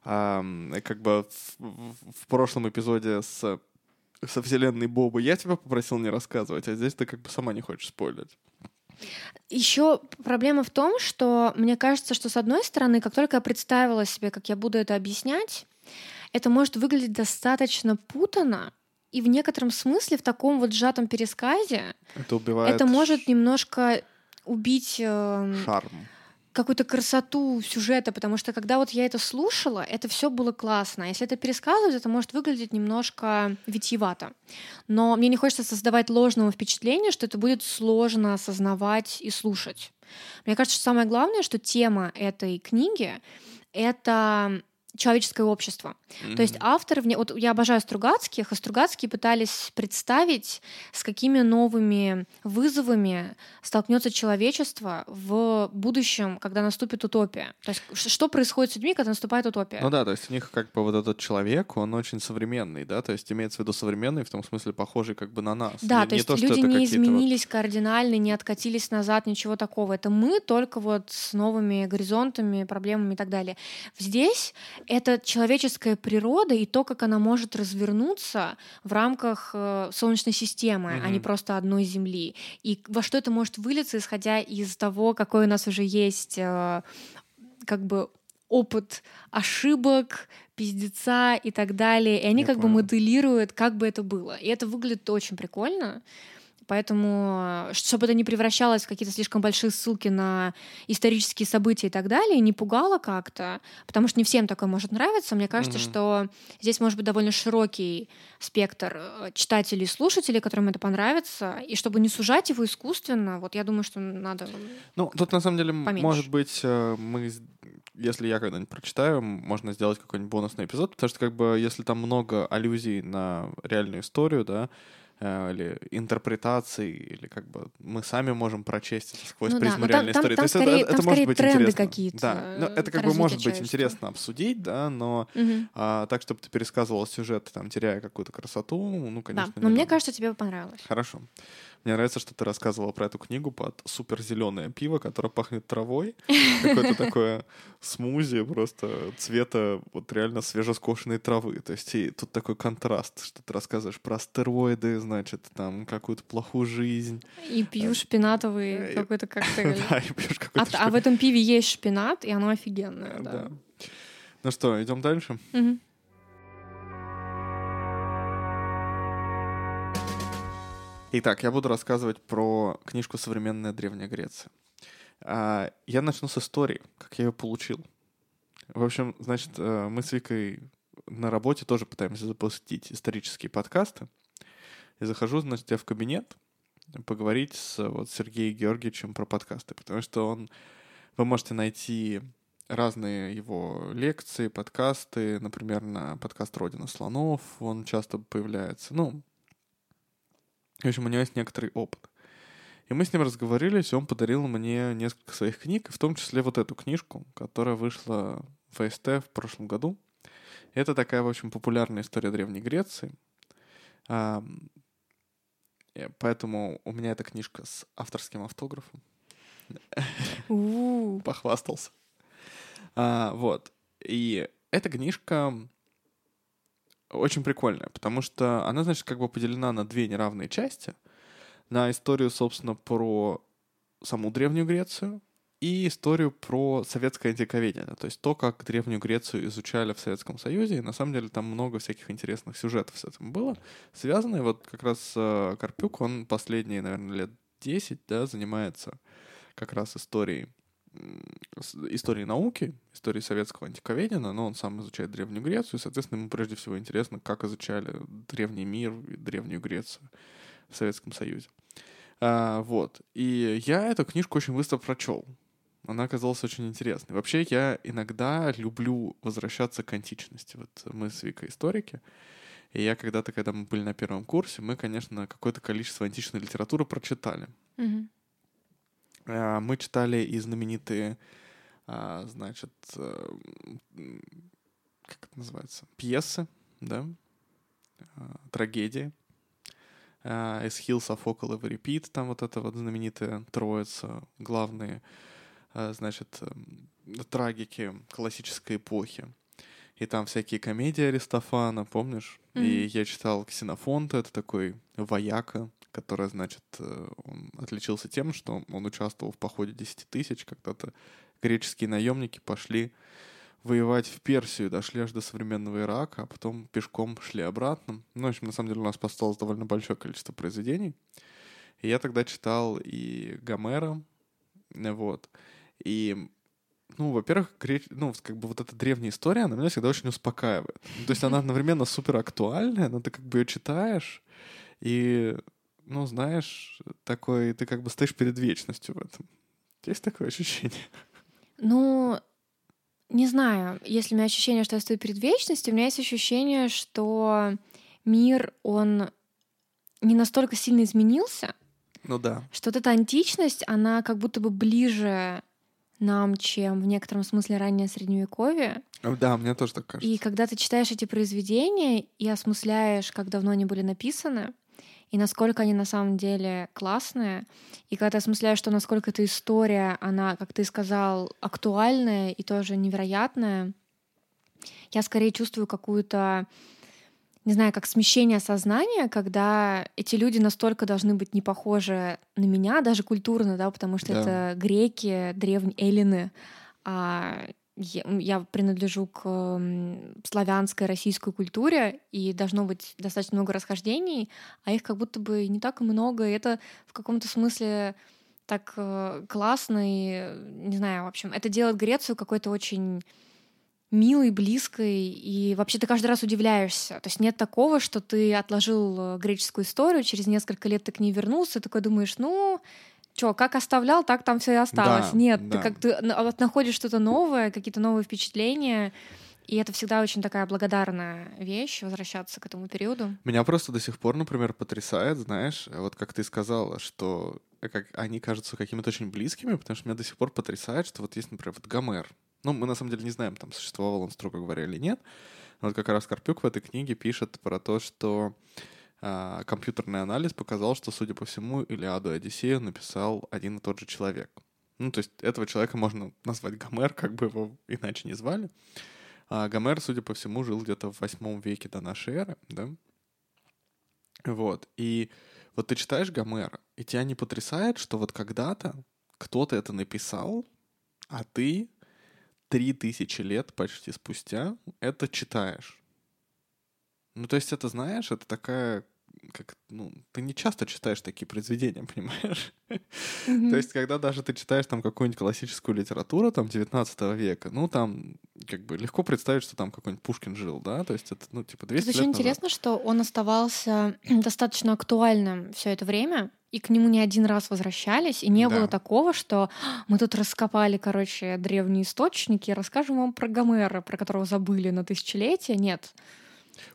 А, м, и как бы в, в- прошлом эпизоде с со вселенной Боба я тебя попросил не рассказывать, а здесь ты как бы сама не хочешь спойлерить. Еще проблема в том, что мне кажется, что с одной стороны, как только я представила себе, как я буду это объяснять, это может выглядеть достаточно путано, и в некотором смысле в таком вот сжатом пересказе Это убивает это может немножко убить эм, шарм. какую-то красоту сюжета, потому что когда вот я это слушала, это все было классно. Если это пересказывать, это может выглядеть немножко витьевато. Но мне не хочется создавать ложного впечатления, что это будет сложно осознавать и слушать. Мне кажется, что самое главное, что тема этой книги — это человеческое общество. Mm-hmm. То есть автор, вот я обожаю Стругацких, а Стругацкие пытались представить, с какими новыми вызовами столкнется человечество в будущем, когда наступит утопия. То есть что происходит с людьми, когда наступает утопия? Ну да, то есть у них как бы вот этот человек, он очень современный, да, то есть имеется в виду современный, в том смысле похожий как бы на нас. Да, не, то есть не то, люди не изменились вот... кардинально, не откатились назад, ничего такого. Это мы только вот с новыми горизонтами, проблемами и так далее. Здесь это человеческая природа и то, как она может развернуться в рамках э, Солнечной системы, mm-hmm. а не просто одной Земли. И во что это может вылиться, исходя из того, какой у нас уже есть э, как бы опыт ошибок, пиздеца и так далее. И они Я как понял. бы моделируют, как бы это было. И это выглядит очень прикольно. Поэтому, э, чтобы это не превращалось в какие-то слишком большие ссылки на исторические события и так далее, не пугало как-то, потому что не всем такое может нравиться. Мне кажется, mm-hmm. что здесь может быть довольно широкий спектр э, читателей и слушателей, которым это понравится, и чтобы не сужать его искусственно, вот я думаю, что надо. Ну, тут на самом деле, поменьше. может быть, э, мы если я когда-нибудь прочитаю, можно сделать какой-нибудь бонусный эпизод, потому что как бы если там много аллюзий на реальную историю, да, или интерпретаций, или как бы мы сами можем прочесть это сквозь ну, призму да, реальной там, истории. Там, То есть скорее, это, это может быть интересно. какие-то. Да, но это как бы может быть интересно обсудить, да, но угу. а, так, чтобы ты пересказывал сюжет, там, теряя какую-то красоту, ну, конечно. Да, но мне кажется, тебе понравилось. Хорошо. Мне нравится, что ты рассказывала про эту книгу под супер зеленое пиво, которое пахнет травой. Какое-то [laughs] такое смузи просто цвета вот реально свежескошенной травы. То есть и тут такой контраст, что ты рассказываешь про астероиды, значит, там какую-то плохую жизнь. И пью шпинатовый э, какой-то [laughs] коктейль. Да, и пьешь какой-то А в этом пиве есть шпинат, и оно офигенное, да. Ну что, идем дальше? Итак, я буду рассказывать про книжку «Современная Древняя Греция». А, я начну с истории, как я ее получил. В общем, значит, э, мы с Викой на работе тоже пытаемся запустить исторические подкасты. И захожу, значит, я в кабинет поговорить с вот, Сергеем Георгиевичем про подкасты, потому что он... Вы можете найти разные его лекции, подкасты, например, на подкаст «Родина слонов» он часто появляется. Ну, в общем, у него есть некоторый опыт. И мы с ним разговорились, и он подарил мне несколько своих книг, в том числе вот эту книжку, которая вышла в СТ в прошлом году. Это такая, в общем, популярная история Древней Греции. Поэтому у меня эта книжка с авторским автографом. [laughs] Похвастался. А, вот. И эта книжка очень прикольная, потому что она, значит, как бы поделена на две неравные части. На историю, собственно, про саму Древнюю Грецию и историю про советское антиковедение, то есть то, как Древнюю Грецию изучали в Советском Союзе, и на самом деле там много всяких интересных сюжетов с этим было, связанные вот как раз э, Карпюк, он последние, наверное, лет 10, да, занимается как раз историей истории науки, истории советского антиковедения, но он сам изучает Древнюю Грецию, и, соответственно, ему прежде всего интересно, как изучали древний мир и Древнюю Грецию в Советском Союзе. А, вот. И я эту книжку очень быстро прочел. Она оказалась очень интересной. Вообще, я иногда люблю возвращаться к античности. Вот мы с Викой историки, и я когда-то, когда мы были на первом курсе, мы, конечно, какое-то количество античной литературы прочитали. Mm-hmm. Э, мы читали и знаменитые, а, значит, э, как это называется, пьесы, да, а, трагедии. Эсхил, Софокл и Варипит, там вот эта вот знаменитая троица, главные, а, значит, эм, трагики классической эпохи. И там всякие комедии Аристофана, помнишь? Mm-hmm. И я читал Ксенофонта, это такой вояка, который, значит, э, он отличился тем, что он участвовал в походе 10 тысяч, когда-то греческие наемники пошли воевать в Персию, дошли аж до современного Ирака, а потом пешком шли обратно. Ну, в общем, на самом деле у нас осталось довольно большое количество произведений. И я тогда читал и Гомера, вот, и ну, во-первых, греч... ну, как бы вот эта древняя история, она меня всегда очень успокаивает. Ну, то есть она [laughs] одновременно супер актуальная, но ты как бы ее читаешь, и ну, знаешь, такой, ты как бы стоишь перед вечностью в этом. Есть такое ощущение? Ну, Не знаю, если у меня ощущение, что я стою перед вечностью, у меня есть ощущение, что мир, он не настолько сильно изменился, Ну да. что вот эта античность, она как будто бы ближе нам, чем в некотором смысле раннее средневековье. Да, мне тоже так кажется. И когда ты читаешь эти произведения и осмысляешь, как давно они были написаны, и насколько они на самом деле классные, и когда ты осмысляешь, что насколько эта история, она, как ты сказал, актуальная и тоже невероятная, я скорее чувствую какую-то не знаю, как смещение сознания, когда эти люди настолько должны быть не похожи на меня, даже культурно, да, потому что Да. это греки, древние эллины, а я, принадлежу к славянской, российской культуре, и должно быть достаточно много расхождений, а их как будто бы не так много, и это в каком-то смысле так э, классно, и, не знаю, в общем, это делает Грецию какой-то очень милой, близкой, и вообще ты каждый раз удивляешься. То есть нет такого, что ты отложил э, греческую историю, через несколько лет ты к ней вернулся, и такой думаешь, ну, чё, как оставлял, так там все и осталось. Да, нет, да. ты как ты находишь что-то новое, какие-то новые впечатления, и это всегда очень такая благодарная вещь, возвращаться к этому периоду. Меня просто до сих пор, например, потрясает, знаешь, вот как ты сказала, что э, как они кажутся какими-то очень близкими, потому что меня до сих пор потрясает, что вот есть, например, вот Гомер. Ну, мы на самом деле не знаем, там существовал он, строго говоря, или нет. Но вот как раз Карпюк в этой книге пишет про то, что а, компьютерный анализ показал, что, судя по всему, Илиаду и Одиссею написал один и тот же человек. Ну, то есть этого человека можно назвать Гомер, как бы его иначе не звали. А Гомер, судя по всему, жил где-то в восьмом веке до нашей эры, да? Вот. И вот ты читаешь Гомера, и тебя не потрясает, что вот когда-то кто-то это написал, а ты три тысячи лет почти спустя это читаешь. Ну, то есть это, знаешь, это такая как, ну, ты не часто читаешь такие произведения, [laughs] понимаешь? То есть, когда даже ты читаешь там какую-нибудь классическую литературу, там, 19 века, ну, там, как бы, легко представить, что там какой-нибудь Пушкин жил, да? То есть, это, ну, типа, 200 Это лет назад. интересно, что он оставался [clears throat] достаточно актуальным все это время, и к нему не один раз возвращались, и не Да. было такого, что «А, мы тут раскопали, короче, древние источники, расскажем вам про Гомера, про которого забыли на тысячелетия. Нет.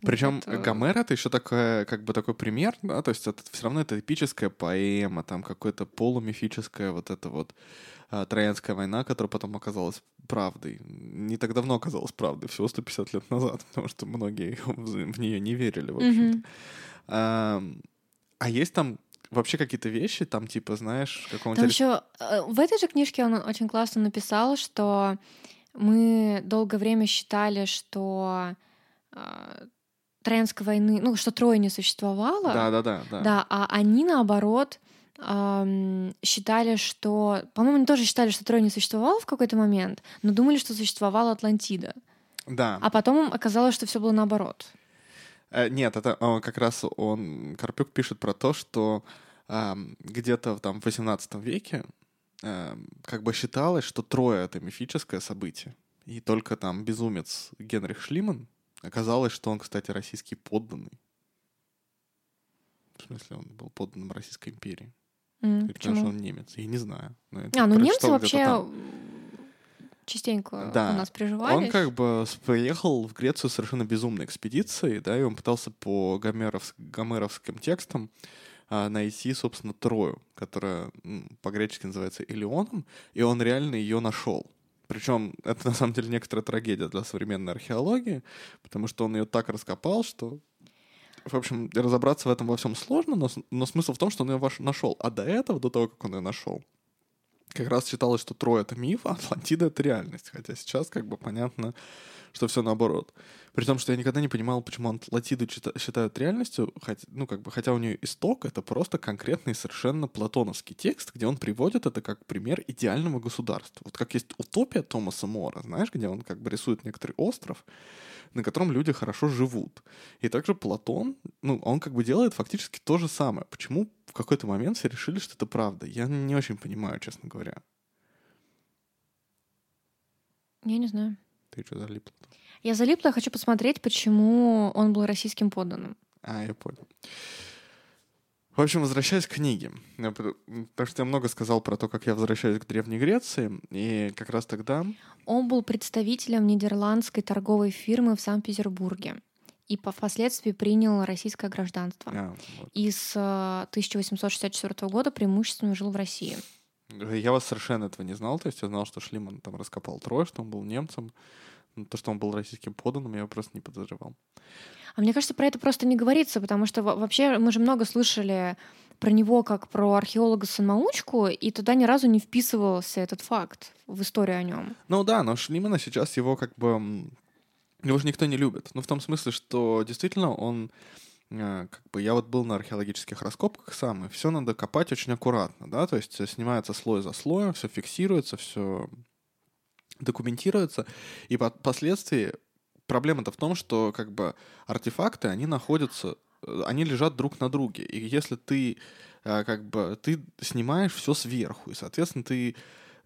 Причем Это- Гомер это еще такая, как бы такой пример, да, то есть это все равно это эпическая поэма, там какое-то полумифическая вот эта вот а, Троянская война, которая потом оказалась правдой. Не так давно оказалась правдой, всего 150 лет назад, [laughs] потому что многие в, нее не верили, в общем Мгм. А, а есть там вообще какие-то вещи, там типа, знаешь, какого-нибудь... Там еще в этой же книжке он очень классно написал, что мы долгое время считали, что э, Троянской войны, ну, что Троя не существовало. Да-да-да. да. Да, а они наоборот считали, что, по-моему, они тоже считали, что Троя не существовало в какой-то момент, но думали, что существовала Атлантида. Да. А потом оказалось, что все было наоборот. Э, Нет, это э, как раз он, Карпюк пишет про то, что ам, где-то там в 18 веке ам, как бы считалось, что Троя — это мифическое событие. И только там безумец Генрих Шлиман оказалось, что он, кстати, российский подданный. В смысле, он был подданным Российской империи. М, Или потому что он немец. Я не знаю. Но я А, ну немцы вообще там. частенько Да. у нас приживались. Он как бы приехал в Грецию совершенно безумной экспедицией, да, и он пытался по гомеровс- гомеровским текстам а, найти, собственно, Трою, которая по-гречески называется Илионом, и он реально ее нашел. Причем это [laughs] на самом деле некоторая трагедия для современной археологии, потому что он ее так раскопал, что в общем, разобраться в этом во всем сложно, но, но смысл в том, что он ее нашел. А до этого, до того, как он ее нашел, как раз считалось, что Трой это миф, а Атлантида это реальность. Хотя сейчас как бы понятно, что все наоборот. При том, что я никогда не понимал, почему Атлантиду чита- считают реальностью, хотя, ну, как бы, хотя у нее исток это просто конкретный совершенно платоновский текст, где он приводит это как пример идеального государства. Вот как есть утопия Томаса Мора, знаешь, где он как бы рисует некоторый остров, на котором люди хорошо живут. И также Платон, ну, он как бы делает фактически то же самое. Почему в какой-то момент все решили, что это правда? Я не очень понимаю, честно говоря. Я не знаю. Ты что залипла? Я залипла, я хочу посмотреть, почему он был российским подданным. А, я понял. В общем, возвращаясь к книге. Так что я много сказал про то, как я возвращаюсь к Древней Греции, и как раз тогда... Он был представителем нидерландской торговой фирмы в Санкт-Петербурге и впоследствии принял российское гражданство. А, вот. И с 1864 э, года преимущественно жил в России. Я вас совершенно этого не знал, то есть я знал, что Шлиман там раскопал трое, что он был немцем, но то, что он был российским поданным, я просто не подозревал. А мне кажется, про это просто не говорится, потому что вообще мы же много слышали про него как про археолога-самоучку, и туда ни разу не вписывался этот факт в историю о нем. Ну да, но Шлимана сейчас его как бы... Его же никто не любит. Ну, в том смысле, что действительно он как бы я вот был на археологических раскопках сам, и все надо копать очень аккуратно, да, то есть снимается слой за слоем, все фиксируется, все документируется, и впоследствии проблема-то в том, что как бы артефакты, они находятся, э, они лежат друг на друге. И если ты э, как бы ты снимаешь все сверху, и, соответственно, ты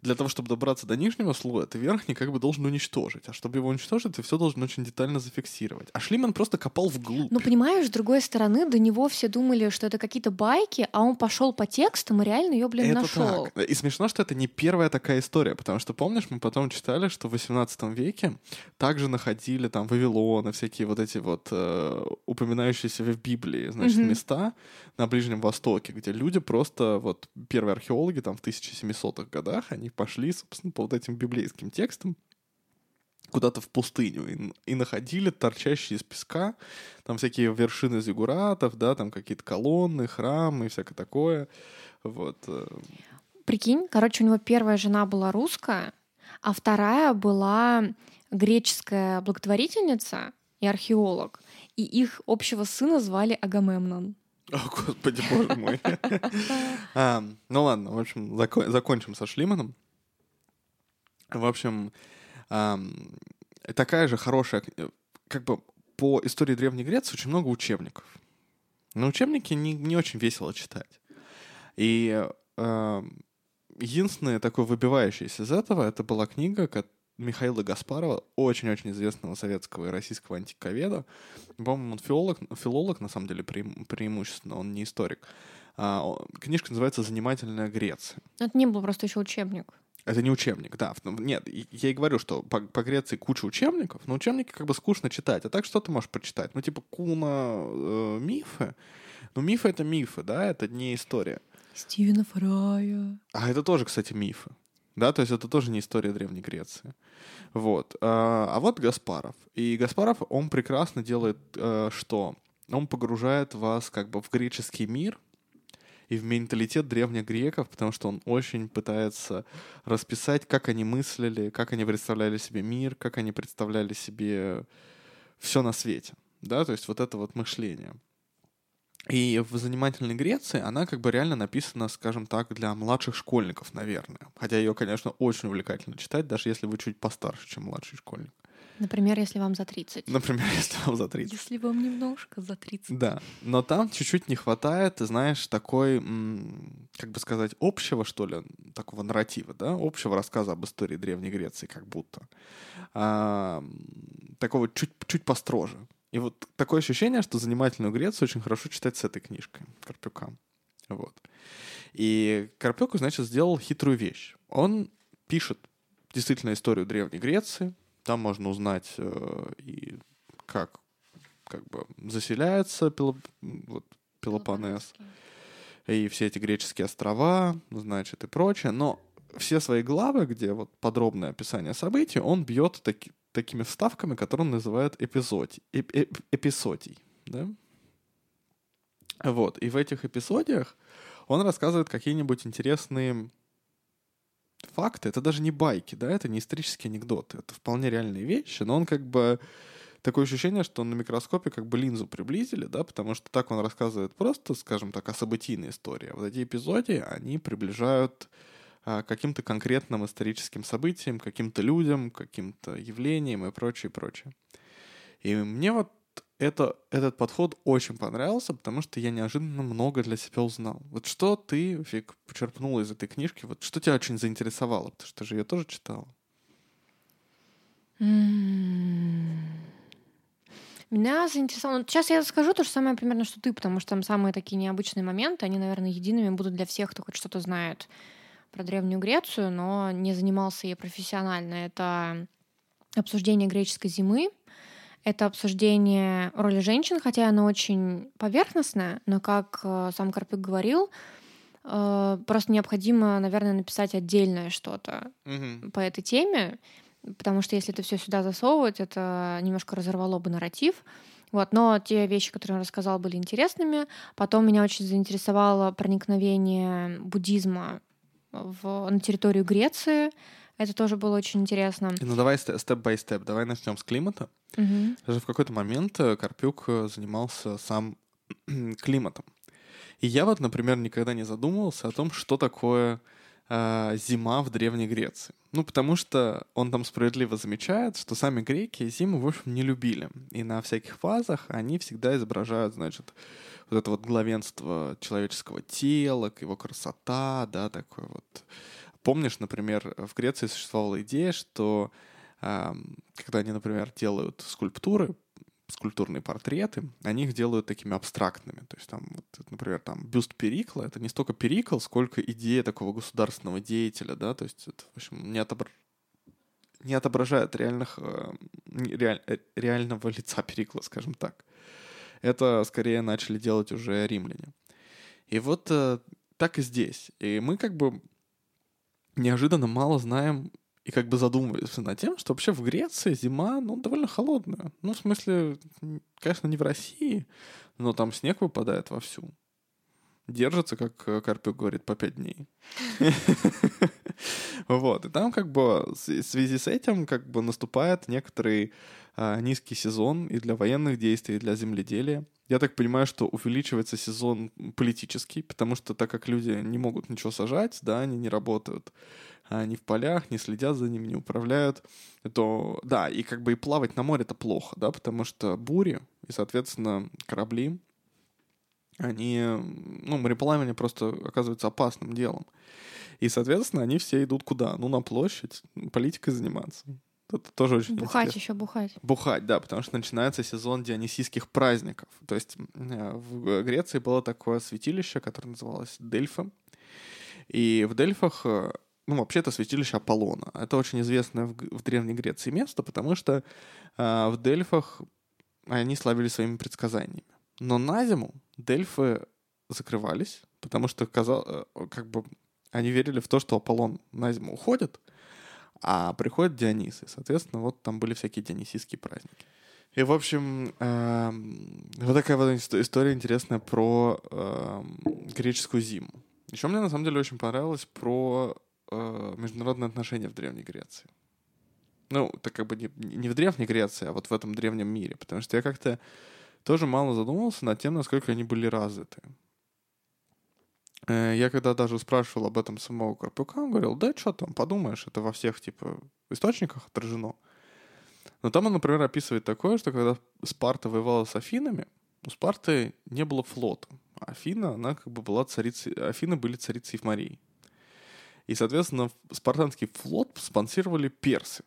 для того, чтобы добраться до нижнего слоя, ты верхний как бы должен уничтожить. А чтобы его уничтожить, ты все должен очень детально зафиксировать. А Шлиман просто копал вглубь. Ну, понимаешь, с другой стороны, до него все думали, что это какие-то байки, а он пошел по текстам и реально ее, блин, это нашел. Так. И смешно, что это не первая такая история, потому что, помнишь, мы потом читали, что в 18 веке также находили там Вавилоны, всякие вот эти вот э, упоминающиеся в Библии, значит, mm-hmm. места на Ближнем Востоке, где люди просто, вот первые археологи там в 1700-х годах, они они пошли, собственно, по вот этим библейским текстам куда-то в пустыню и, и находили торчащие из песка там всякие вершины зигуратов, да, там какие-то колонны, храмы и всякое такое. Вот. Э. Прикинь, короче, у него первая жена была русская, а вторая была греческая благотворительница и археолог. И их общего сына звали Агамемнон. О, господи, боже мой. [laughs] а, ну ладно, в общем, зако- закончим со Шлиманом. В общем, а, такая же хорошая... Как бы по истории Древней Греции очень много учебников. Но учебники не, не очень весело читать. И э, единственное такое выбивающееся из этого, это была книга, Михаила Гаспарова, очень-очень известного советского и российского антиковеда. По-моему, он филолог, филолог, на самом деле, преим, преимущественно, он не историк. А, книжка называется «Занимательная Греция». Это не был просто еще учебник. Это не учебник, да. Нет, я и говорю, что по, по Греции куча учебников, но учебники как бы скучно читать. А так что ты можешь прочитать? Ну, типа Куна э, мифы. Ну, мифы — это мифы, да, это не история. Стивена Фрая. А это тоже, кстати, мифы. Да, то есть это тоже не история Древней Греции. Вот. А, а вот Гаспаров. И Гаспаров, он прекрасно делает э, что? Он погружает вас как бы в греческий мир и в менталитет древних греков, потому что он очень пытается расписать, как они мыслили, как они представляли себе мир, как они представляли себе все на свете. Да, то есть вот это вот мышление. И в «Занимательной Греции» она как бы реально написана, скажем так, для младших школьников, наверное. Хотя ее, конечно, очень увлекательно читать, даже если вы чуть постарше, чем младший школьник. Например, если вам за 30. Например, [laughs] если вам за 30. Если вам немножко за 30. Да, но там чуть-чуть не хватает, знаешь, такой, как бы сказать, общего, что ли, такого нарратива, да, общего рассказа об истории Древней Греции, как будто. А, такого чуть, чуть построже. И вот такое ощущение, что занимательную Грецию очень хорошо читать с этой книжкой Карпюка. Вот. И Карпюк, значит, сделал хитрую вещь. Он пишет действительно историю Древней Греции. Там можно узнать э, и как как бы заселяется Пелоп... вот, Пелопонес и все эти греческие острова, значит, и прочее. Но все свои главы, где вот подробное описание событий, он бьет таки, такими вставками, которые он называет эпизодий, эп, эп, эписодий, да? Вот, и в этих эпизодиях он рассказывает какие-нибудь интересные факты. Это даже не байки, да, это не исторические анекдоты, это вполне реальные вещи, но он как бы такое ощущение, что на микроскопе как бы линзу приблизили, да, потому что так он рассказывает просто, скажем так, о событийной истории. А вот эти эпизоды, они приближают каким-то конкретным историческим событиям, каким-то людям, каким-то явлениям и прочее, прочее. И мне вот это, этот подход очень понравился, потому что я неожиданно много для себя узнал. Вот что ты, Фиг, почерпнула из этой книжки? Вот что тебя очень заинтересовало? Потому что ты же ее тоже читала. Меня заинтересовало... Сейчас я скажу то же самое примерно, что ты, потому что там самые такие необычные моменты, они, наверное, едиными будут для всех, кто хоть что-то знает про Древнюю Грецию, но не занимался ей профессионально. Это обсуждение греческой зимы, это обсуждение роли женщин, хотя оно очень поверхностное, но, как э, сам Карпюк говорил, э, просто необходимо, наверное, написать отдельное что-то Мгм. по этой теме, потому что если это все сюда засовывать, это немножко разорвало бы нарратив. Вот, но те вещи, которые он рассказал, были интересными. Потом меня очень заинтересовало проникновение буддизма в, на территорию Греции. Это тоже было очень интересно. Ну давай степ-бай-степ. Давай начнем с климата. Мгм. Даже в какой-то момент э, Карпюк э, занимался сам [clears throat] климатом. И я вот, например, никогда не задумывался о том, что такое э, зима в Древней Греции. Ну, потому что он там справедливо замечает, что сами греки зиму, в общем, не любили. И на всяких фазах они всегда изображают, значит, вот это вот главенство человеческого тела, его красота, да, такой вот. Помнишь, например, в Греции существовала идея, что когда они, например, делают скульптуры, скульптурные портреты, они их делают такими абстрактными. То есть там, вот, например, там бюст Перикла — это не столько Перикл, сколько идея такого государственного деятеля, да, то есть это, в общем, не, отобр- не отображает реальных, э, реаль- э, реального лица Перикла, скажем так. Это скорее начали делать уже римляне. И вот э, так и здесь. И мы как бы неожиданно мало знаем и как бы задумываемся над тем, что вообще в Греции зима, ну, довольно холодная. Ну, в смысле, конечно, не в России, но там снег выпадает вовсю. Держится, как э, Карпюк говорит, по пять дней. [laughs] Вот, и там как бы в связи с этим как бы наступает некоторый а, низкий сезон и для военных действий, и для земледелия. Я так понимаю, что увеличивается сезон политический, потому что так как люди не могут ничего сажать, да, они не работают ни в полях, не следят за ними, не управляют, то да, и как бы и плавать на море это плохо, да, потому что бури и, соответственно, корабли, они, ну, мореплавание просто оказывается опасным делом. И, соответственно, они все идут куда? Ну, на площадь, политикой заниматься. Это тоже очень Бухать интересно. еще бухать. Бухать, да, потому что начинается сезон дионисийских праздников. То есть э, в Греции было такое святилище, которое называлось Дельфы. И в Дельфах, э, ну, вообще это святилище Аполлона. Это очень известное в, в Древней Греции место, потому что э, в Дельфах они славились своими предсказаниями. Но на зиму Дельфы закрывались, потому что казал, э, как бы они верили в то, что Аполлон на зиму уходит, а приходит Дионис, и, соответственно, вот там были всякие дионисийские праздники. И, в общем, эм, вот такая вот ист- история интересная про эм, греческую зиму. Еще мне, на самом деле, очень понравилось про э, международные отношения в Древней Греции. Ну, это как бы не, не в Древней Греции, а вот в этом древнем мире. Потому что я как-то тоже мало задумывался над тем, насколько они были развиты. Э, Я когда даже спрашивал об этом самого Карпюка, он говорил, да что там, подумаешь, это во всех, типа, источниках отражено. Но там он, например, описывает такое, что когда Спарта воевала с Афинами, у Спарты не было флота. Афина, она как бы была царицей... Афины были царицей Марией. И, соответственно, спартанский флот спонсировали персы.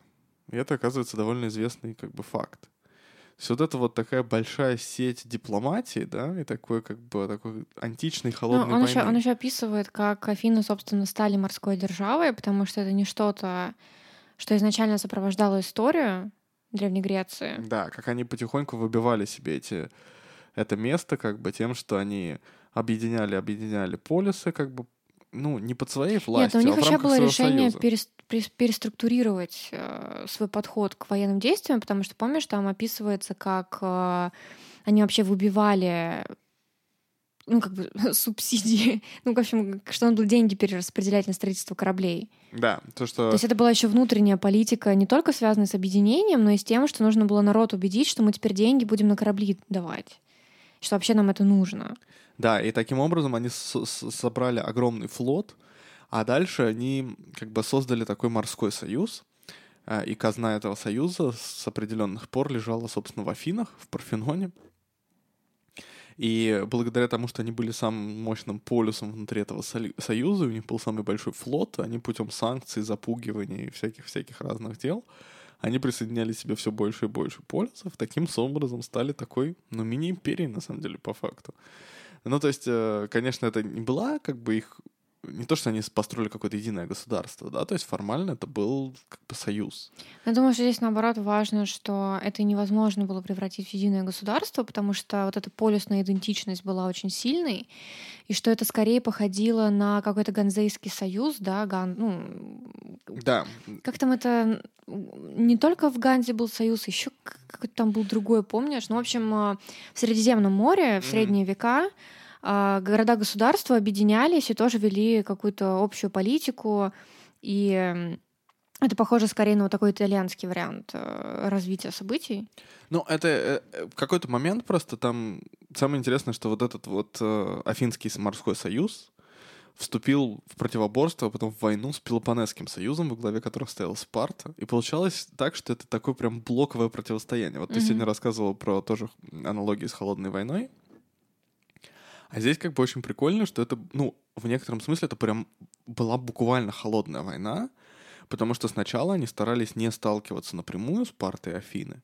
И это, оказывается, довольно известный как бы факт. То есть вот это вот такая большая сеть дипломатии, да, и такой как бы такой античный Ну, холодной он, войны. еще, он еще описывает, как Афины, собственно, стали морской державой, потому что это не что-то, что изначально сопровождало историю Древней Греции. Да, как они потихоньку выбивали себе эти, это место как бы тем, что они объединяли, объединяли полисы как бы, ну, не под своей властью, Нет, у них а вообще было решение перес- переструктурировать э, свой подход к военным действиям, потому что, помнишь, там описывается, как э, они вообще выбивали ну, как бы [laughs] субсидии, ну, в общем, что надо было деньги перераспределять на строительство кораблей. Да, то, что... То есть это была еще внутренняя политика, не только связанная с объединением, но и с тем, что нужно было народ убедить, что мы теперь деньги будем на корабли давать, что вообще нам это нужно. Да, и таким образом они собрали огромный флот, а дальше они как бы создали такой морской союз, а, и казна этого союза с определенных пор лежала, собственно, в Афинах, в Парфеноне. И благодаря тому, что они были самым мощным полюсом внутри этого союза, у них был самый большой флот, они путем санкций, запугиваний и всяких-всяких разных дел, они присоединяли себе все больше и больше полисов, таким образом стали такой, ну, мини-империей, на самом деле, по факту. Ну, то есть, э, конечно, это не была как бы их не то, что они построили какое-то единое государство, да, то есть формально это был как бы союз. Я думаю, что здесь наоборот важно, что это невозможно было превратить в единое государство, потому что вот эта полюсная идентичность была очень сильной, и что это скорее походило на какой-то ганзейский союз, да, ган, ну, да. Как там это не только в Ганзе был союз, еще какой-то там был другой, помнишь? Ну, в общем, э, в Средиземном море в средние mm-hmm. века города-государства объединялись и тоже вели какую-то общую политику. И это похоже скорее на вот такой итальянский вариант э, развития событий. Ну, это э, э, в какой-то момент просто там... Самое интересное, что вот этот вот Афинский морской союз вступил в противоборство, а потом в войну с Пелопонесским союзом, во главе которого стоял Спарта. И получалось так, что это такое прям блоковое противостояние. Вот mm-hmm. ты сегодня рассказывал про тоже аналогии с холодной войной. А здесь как бы очень прикольно, что это, ну, в некотором смысле это прям была буквально холодная война, потому что сначала они старались не сталкиваться напрямую с Партой и Афины,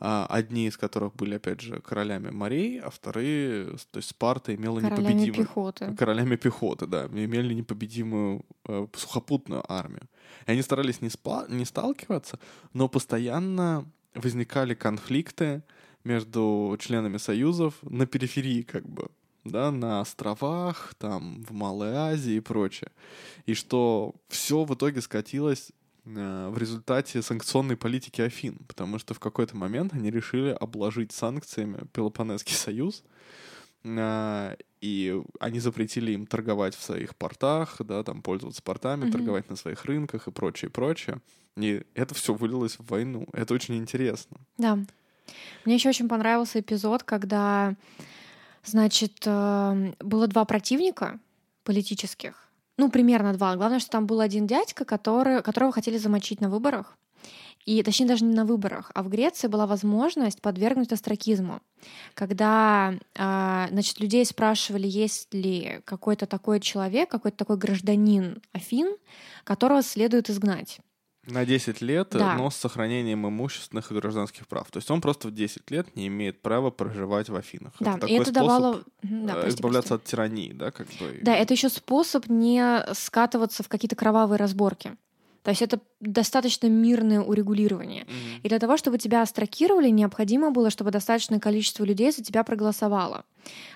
а одни из которых были, опять же, королями морей, а вторые, то есть Спарта имела королями непобедимую... пехоты. Королями пехоты, да, имели непобедимую э, сухопутную армию. И они старались не, спа... не сталкиваться, но постоянно возникали конфликты между членами союзов на периферии, как бы да, на островах, там, в Малой Азии и прочее. И что все в итоге скатилось э, в результате санкционной политики Афин, потому что в какой-то момент они решили обложить санкциями Пелопонесский союз, э, и они запретили им торговать в своих портах, да, там пользоваться портами, mm-hmm. торговать на своих рынках и прочее, прочее. И это все вылилось в войну. Это очень интересно. Да. Мне еще очень понравился эпизод, когда Значит, эм, было два противника политических. Ну, примерно два. Главное, что там был один дядька, который, которого хотели замочить на выборах. И, точнее, даже не на выборах, а в Греции была возможность подвергнуть астракизму, когда, а, значит, людей спрашивали, есть ли какой-то такой человек, какой-то такой гражданин Афин, которого следует изгнать. На 10 лет, да. но с сохранением имущественных и гражданских прав. То есть он просто в 10 лет не имеет права проживать в Афинах. Да, это такой и это способ давало... Да, э, прости, избавляться прости. от тирании, да, как бы. Да, это еще способ не скатываться в какие-то кровавые разборки. То есть это достаточно мирное урегулирование. Mm-hmm. И для того, чтобы тебя астракировали, необходимо было, чтобы достаточное количество людей за тебя проголосовало.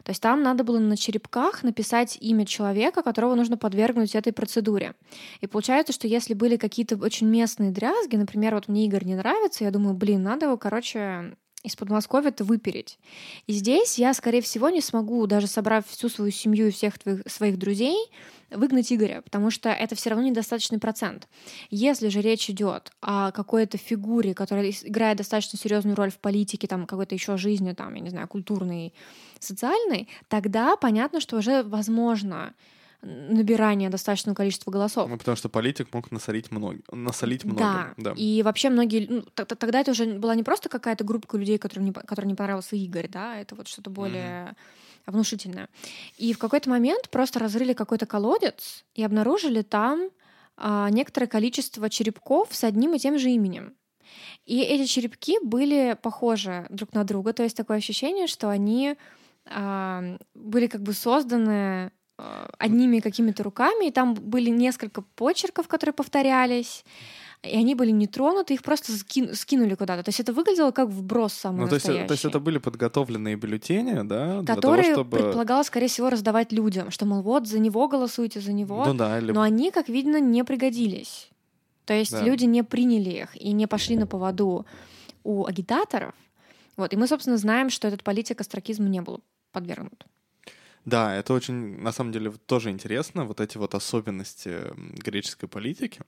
То есть там надо было на черепках написать имя человека, которого нужно подвергнуть этой процедуре. И получается, что если были какие-то очень местные дрязги, например, вот мне Игорь не нравится, я думаю, блин, надо его, короче, из Подмосковья-то выпереть. И здесь я, скорее всего, не смогу, даже собрав всю свою семью и всех твоих, своих друзей, выгнать Игоря, потому что это все равно недостаточный процент. Если же речь идет о какой-то фигуре, которая играет достаточно серьезную роль в политике, там, какой-то еще жизни, там, я не знаю, культурной, социальной, тогда понятно, что уже возможно набирание достаточного количества голосов. Ну, потому что политик мог насолить, мног... насолить многим. Да. да, и вообще многие... Ну, тогда это уже была не просто какая-то группа людей, которым не, которым не понравился Игорь, да, это вот что-то более mm-hmm. внушительное. И в какой-то момент просто разрыли какой-то колодец и обнаружили там а, некоторое количество черепков с одним и тем же именем. И эти черепки были похожи друг на друга, то есть такое ощущение, что они а, были как бы созданы одними какими-то руками, и там были несколько почерков, которые повторялись, и они были не тронуты, их просто скин, скинули куда-то. То есть это выглядело как вброс самый ну, то есть, то есть это были подготовленные бюллетени, да? Которые того, чтобы... предполагалось, скорее всего, раздавать людям, что, мол, вот, за него голосуйте, за него. Ну, да, или... Но они, как видно, не пригодились. То есть да. люди не приняли их и не пошли на поводу у агитаторов. Вот. И мы, собственно, знаем, что этот политик астракизму не был подвергнут. Да, это очень, на самом деле, тоже интересно, вот эти вот особенности греческой политики.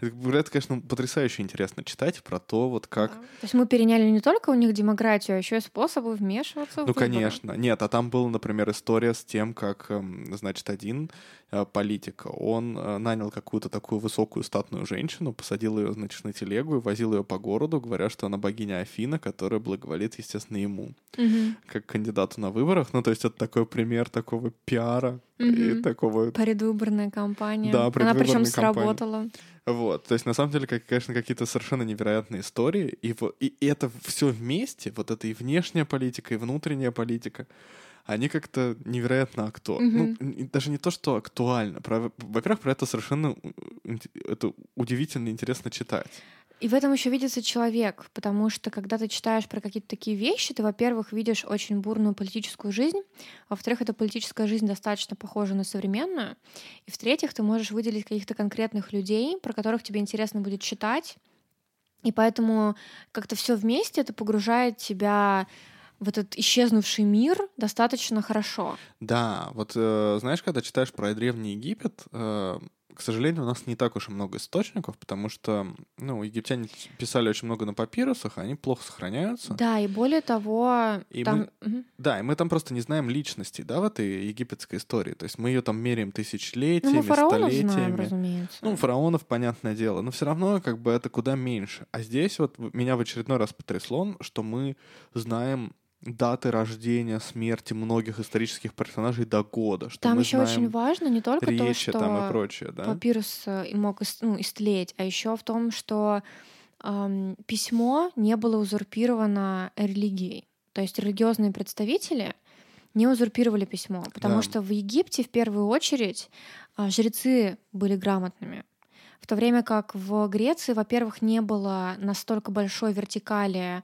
Это, конечно, потрясающе интересно читать про то, вот как... Да. То есть мы переняли не только у них демократию, а еще и способы вмешиваться Ну, конечно. Нет, а там была, например, история с тем, как, эм, значит, один э, политик, он э, нанял какую-то такую высокую статную женщину, посадил ее, значит, на телегу и возил ее по городу, говоря, что она богиня Афина, которая благоволит, естественно, ему, угу. как кандидату на выборах. Ну, то есть это такой пример такого пиара и такого... Предвыборная кампания. Да, Она предвыборная причем кампания. сработала. Вот, то есть на самом деле, как, конечно, какие-то совершенно невероятные истории, и, и это все вместе, вот это и внешняя политика, и внутренняя политика, они как-то невероятно актуальны. Ну, и даже не то, что актуально. Про- во-первых, про это совершенно у- инте- это удивительно интересно читать. И в этом еще видится человек, потому что когда ты читаешь про какие-то такие вещи, ты, во-первых, видишь очень бурную политическую жизнь, во-вторых, эта политическая жизнь достаточно похожа на современную, и в-третьих, ты можешь выделить каких-то конкретных людей, про которых тебе интересно будет читать, и поэтому как-то все вместе это погружает тебя в этот исчезнувший мир достаточно хорошо. Да, вот э, знаешь, когда читаешь про Древний Египет, э, к сожалению, у нас не так уж и много источников, потому что, ну, египтяне писали очень много на папирусах, а они плохо сохраняются. Да, и более того, И там... Мгм. Да, и мы там просто не знаем личности, да, в этой египетской истории. То есть мы ее там меряем тысячелетиями, Ну, мы столетиями. знаем, разумеется. Ну, фараонов, понятное дело, но все равно как бы это куда меньше. А здесь вот меня в очередной раз потрясло, что мы знаем даты рождения, смерти многих исторических персонажей до года. Что Там еще знаем очень важно не только то, речи что там и прочее, да? папирус э, мог ну, истлеть, а еще в том, что ам, письмо не было узурпировано религией. То есть религиозные представители не узурпировали письмо, потому Да. что в Египте в первую очередь а, жрецы были грамотными. В то время как в Греции, во-первых, не было настолько большой вертикали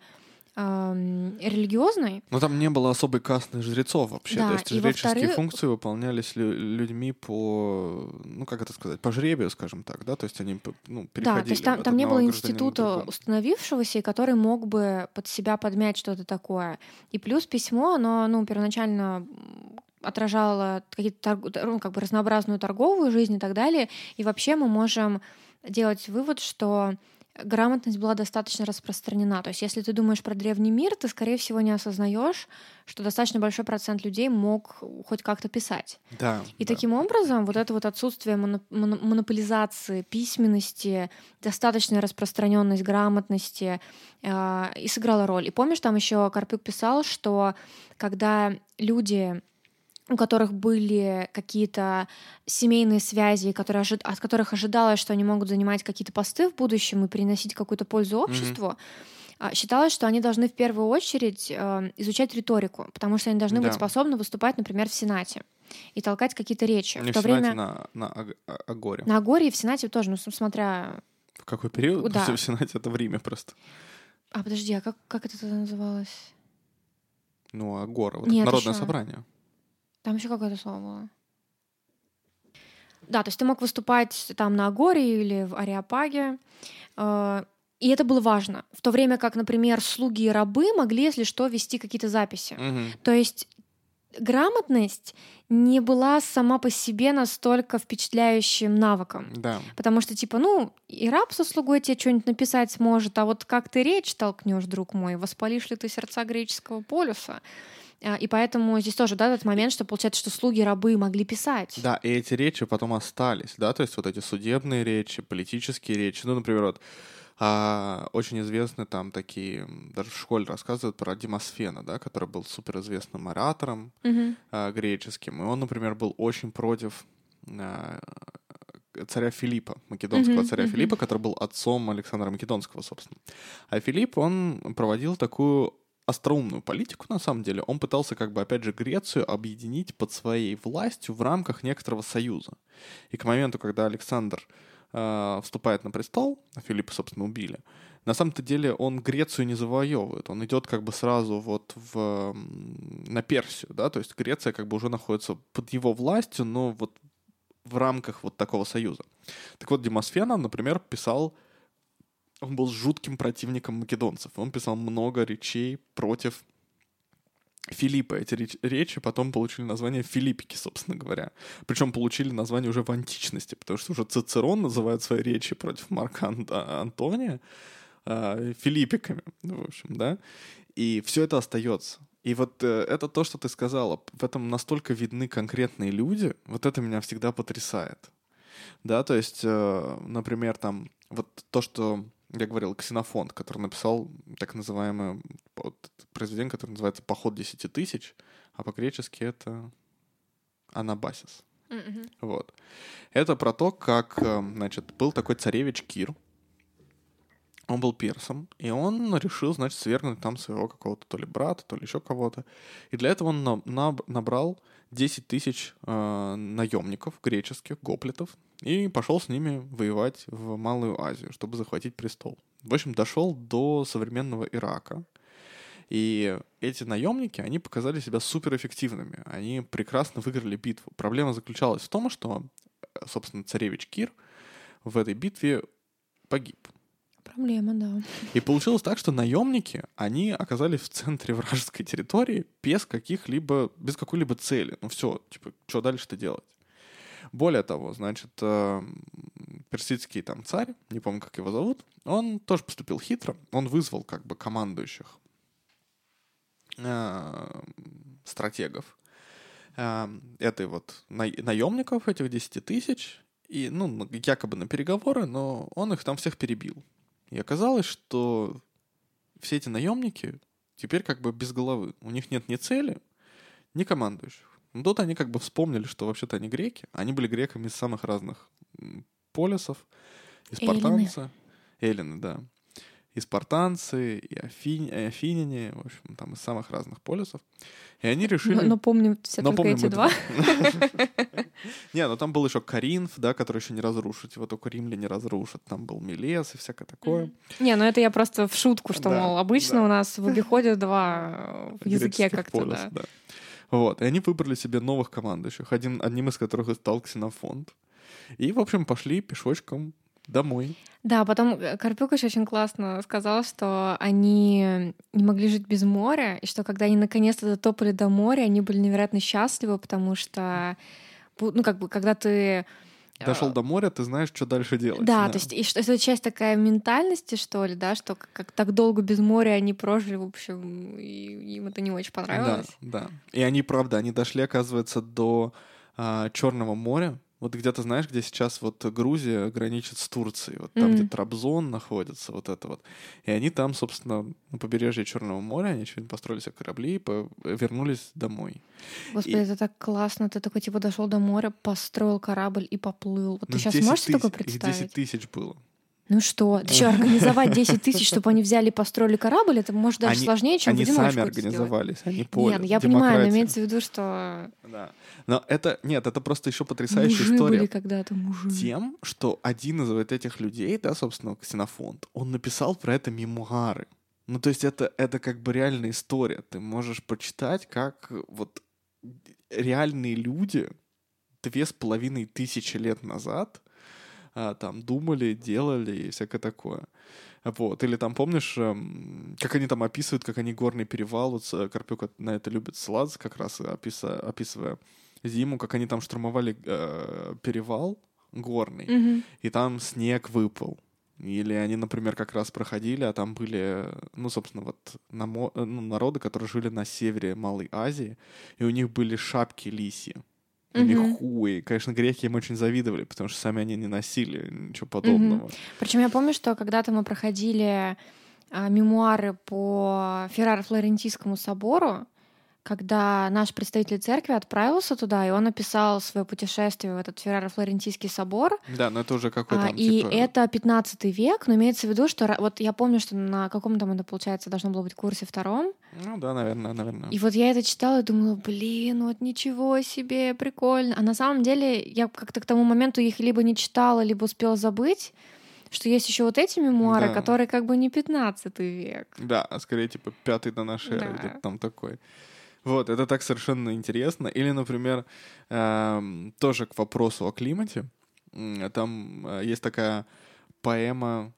ам, религиозной, Но там не было особой касты жрецов вообще. Да, То есть жреческие функции выполнялись лю- людьми по, ну как это сказать, по жребию, скажем так, да, то есть они ну, переходили. Да, то есть там, там не было института установившегося, и который мог бы под себя подмять что-то такое. И плюс письмо, оно ну, первоначально отражало какие-то ну, как бы разнообразную торговую жизнь и так далее. И вообще мы можем делать вывод, что грамотность была достаточно распространена. То есть, если ты думаешь про древний мир, ты, скорее всего, не осознаешь, что достаточно большой процент людей мог хоть как-то писать. Да. И да. таким образом вот это вот отсутствие моно- моно- монополизации письменности, достаточная распространенность грамотности э, и сыграла роль. И помнишь, там еще Карпюк писал, что когда люди у которых были какие-то семейные связи, которые ожи- от которых ожидалось, что они могут занимать какие-то посты в будущем и приносить какую-то пользу обществу, а, считалось, что они должны в первую очередь э, изучать риторику, потому что они должны быть Да. способны выступать, например, в Сенате и толкать какие-то речи. Не в то в Сенате, время на, на А- Агоре. на Агоре и в Сенате тоже, ну, смотря... В какой период? Да. В Сенате это в Риме просто. А, подожди, а как, как это тогда называлось? Ну, Агора, вот Нет, народное ещё. собрание. Там еще какое-то слово было. Да, то есть ты мог выступать там на Агоре или в Ариапаге, э, и это было важно. В то время как, например, слуги и рабы могли, если что, вести какие-то записи. Мгм. То есть грамотность не была сама по себе настолько впечатляющим навыком. Да. Потому что, типа, ну, и раб со слугой тебе что-нибудь написать сможет, а вот как ты речь толкнешь, друг мой, воспалишь ли ты сердца греческого полюса? А, И поэтому здесь тоже, да, этот момент, что получается, что слуги, рабы могли писать. Да, и эти речи потом остались, да, то есть вот эти судебные речи, политические речи. Ну, например, вот а, очень известны там такие, даже в школе рассказывают про Демосфена, да, который был суперизвестным оратором Мгм. а, греческим, и он, например, был очень против а, царя Филиппа, македонского Мгм, царя мгм. Филиппа, который был отцом Александра Македонского, собственно. А Филипп, он проводил такую остроумную политику, на самом деле. Он пытался, как бы, опять же, Грецию объединить под своей властью в рамках некоторого союза. И к моменту, когда Александр э, вступает на престол, а Филиппа, собственно, убили, на самом-то деле он Грецию не завоевывает. Он идет как бы сразу вот в, на Персию, да, то есть Греция как бы уже находится под его властью, но вот в рамках вот такого союза. Так вот, Демосфена, например, писал он был жутким противником македонцев. Он писал много речей против Филиппа. Эти реч- речи потом получили название Филиппики, собственно говоря. Причем получили название уже в античности, потому что уже Цицерон называет свои речи против Марка Ан- Антония а, Филиппиками, в общем, да. И все это остается. И вот э, это то, что ты сказала. В этом настолько видны конкретные люди. Вот это меня всегда потрясает. Да, то есть, э, например, там вот то, что я говорил, Ксенофонт, который написал так называемое вот, произведение, которое называется «Поход десяти тысяч», а по-гречески это... Анабасис. Мгм. Вот. Это про то, как, э, значит, был такой царевич Кир. Он был персом, и он решил, значит, свергнуть там своего какого-то то ли брата, то ли еще кого-то. И для этого он на- наб- набрал 10 тысяч э, наемников греческих, гоплитов, и пошел с ними воевать в Малую Азию, чтобы захватить престол. В общем, дошел до современного Ирака. И эти наемники, они показали себя суперэффективными. Они прекрасно выиграли битву. Проблема заключалась в том, что, собственно, царевич Кир в этой битве погиб. Проблема, да. И получилось так, что наемники, они оказались в центре вражеской территории без каких-либо, без какой-либо цели. Ну все, типа, что дальше-то делать? Более того, значит, э, персидский там царь, не помню, как его зовут, он тоже поступил хитро. Он вызвал как бы командующих э, стратегов э, этой вот на- наемников, этих 10 тысяч, и, ну, якобы на переговоры, но он их там всех перебил. И оказалось, что все эти наемники теперь как бы без головы. У них нет ни цели, ни командующих. Но тут они как бы вспомнили, что вообще-то они греки. Они были греками из самых разных полисов. И Эллины. спартанцы. Эллины, да. И спартанцы, и афин... и афиняне, в общем, там из самых разных полисов. И они решили... Но, но помним все Но только помним эти два. [laughs] Не, ну там был еще Каринф, да, который еще не разрушить, его только римляне разрушат. Там был Милес и всякое такое. Не, ну это я просто в шутку, что, мол, обычно у нас в обиходе два э, в языке как-то, да. Вот, и они выбрали себе новых командующих, один, одним из которых стал Ксенофонт. И, в общем, пошли пешочком домой. Да, потом э, Карпюкович очень классно сказал, что они не могли жить без моря, и что когда они наконец-то дотопали до моря, они были невероятно счастливы, потому что, ну, как бы, когда ты... э, Дошел до моря, ты знаешь, что дальше делать. Да, то есть и что это часть такая ментальности, что ли, да, что как, как так долго без моря они прожили, в общем, и им это не очень понравилось. Да, да. И они, правда, они дошли, оказывается, до Черного моря. Вот где-то, знаешь, где сейчас вот Грузия граничит с Турцией, вот там, где Мгм. Трабзон находится, вот это вот. И они там, собственно, на побережье Черного моря, они чуть построили себе корабли и по- вернулись домой. Господи, И- это так классно. Ты такой, типа, дошел до моря, построил корабль и поплыл. Вот Ну, ты сейчас 10 можешь себе такое тысяч- Их представить? 10 тысяч было. Ну что, ты что, организовать [laughs] 10 тысяч, чтобы они взяли и построили корабль, это может даже Они- сложнее, чем Они в сами это сделать. организовались, они Нет, поняли. ну я понимаю, но имеется в виду, что Да. Но это, нет, это просто еще потрясающая мужи история. были когда-то мужи. Тем, что один из вот этих людей, да, собственно, Ксенофонт, он написал про это мемуары. Ну, то есть это, это как бы реальная история. Ты можешь почитать, как вот реальные люди две с половиной тысячи лет назад а, там думали, делали и всякое такое. Вот. Или там, помнишь, эм, как они там описывают, как они горный перевал, вот э, Карпюк на это любит ссылаться, как раз описа- описывая зиму, как они там штурмовали э, перевал горный, Мгм. и там снег выпал. Или они, например, как раз проходили, а там были, ну, собственно, вот намо- э, ну, народы, которые жили на севере Малой Азии, и у них были шапки лисьи. На Мгм. меху, и, конечно, греки им очень завидовали, потому что сами они не носили ничего подобного. Причем я помню, что когда-то мы проходили а, мемуары по Ферраро-Флорентийскому собору, когда наш представитель церкви отправился туда, и он описал свое путешествие в этот Ферраро-Флорентийский собор, Да, но это уже какой-то А, и типа... это 15 век, но имеется в виду, что вот я помню, что на каком там это, получается, должно было быть курсе втором, Ну да, наверное, наверное. и вот я это читала и думала, блин, вот ничего себе, прикольно. А на самом деле я как-то к тому моменту их либо не читала, либо успела забыть, что есть еще вот эти мемуары, Да. которые как бы не 15 век. Да, а скорее, типа, пятый до нашей эры, Да. где-то там такой. Вот, это так совершенно интересно. Или, например, эм, тоже к вопросу о климате. Там э, есть такая поэма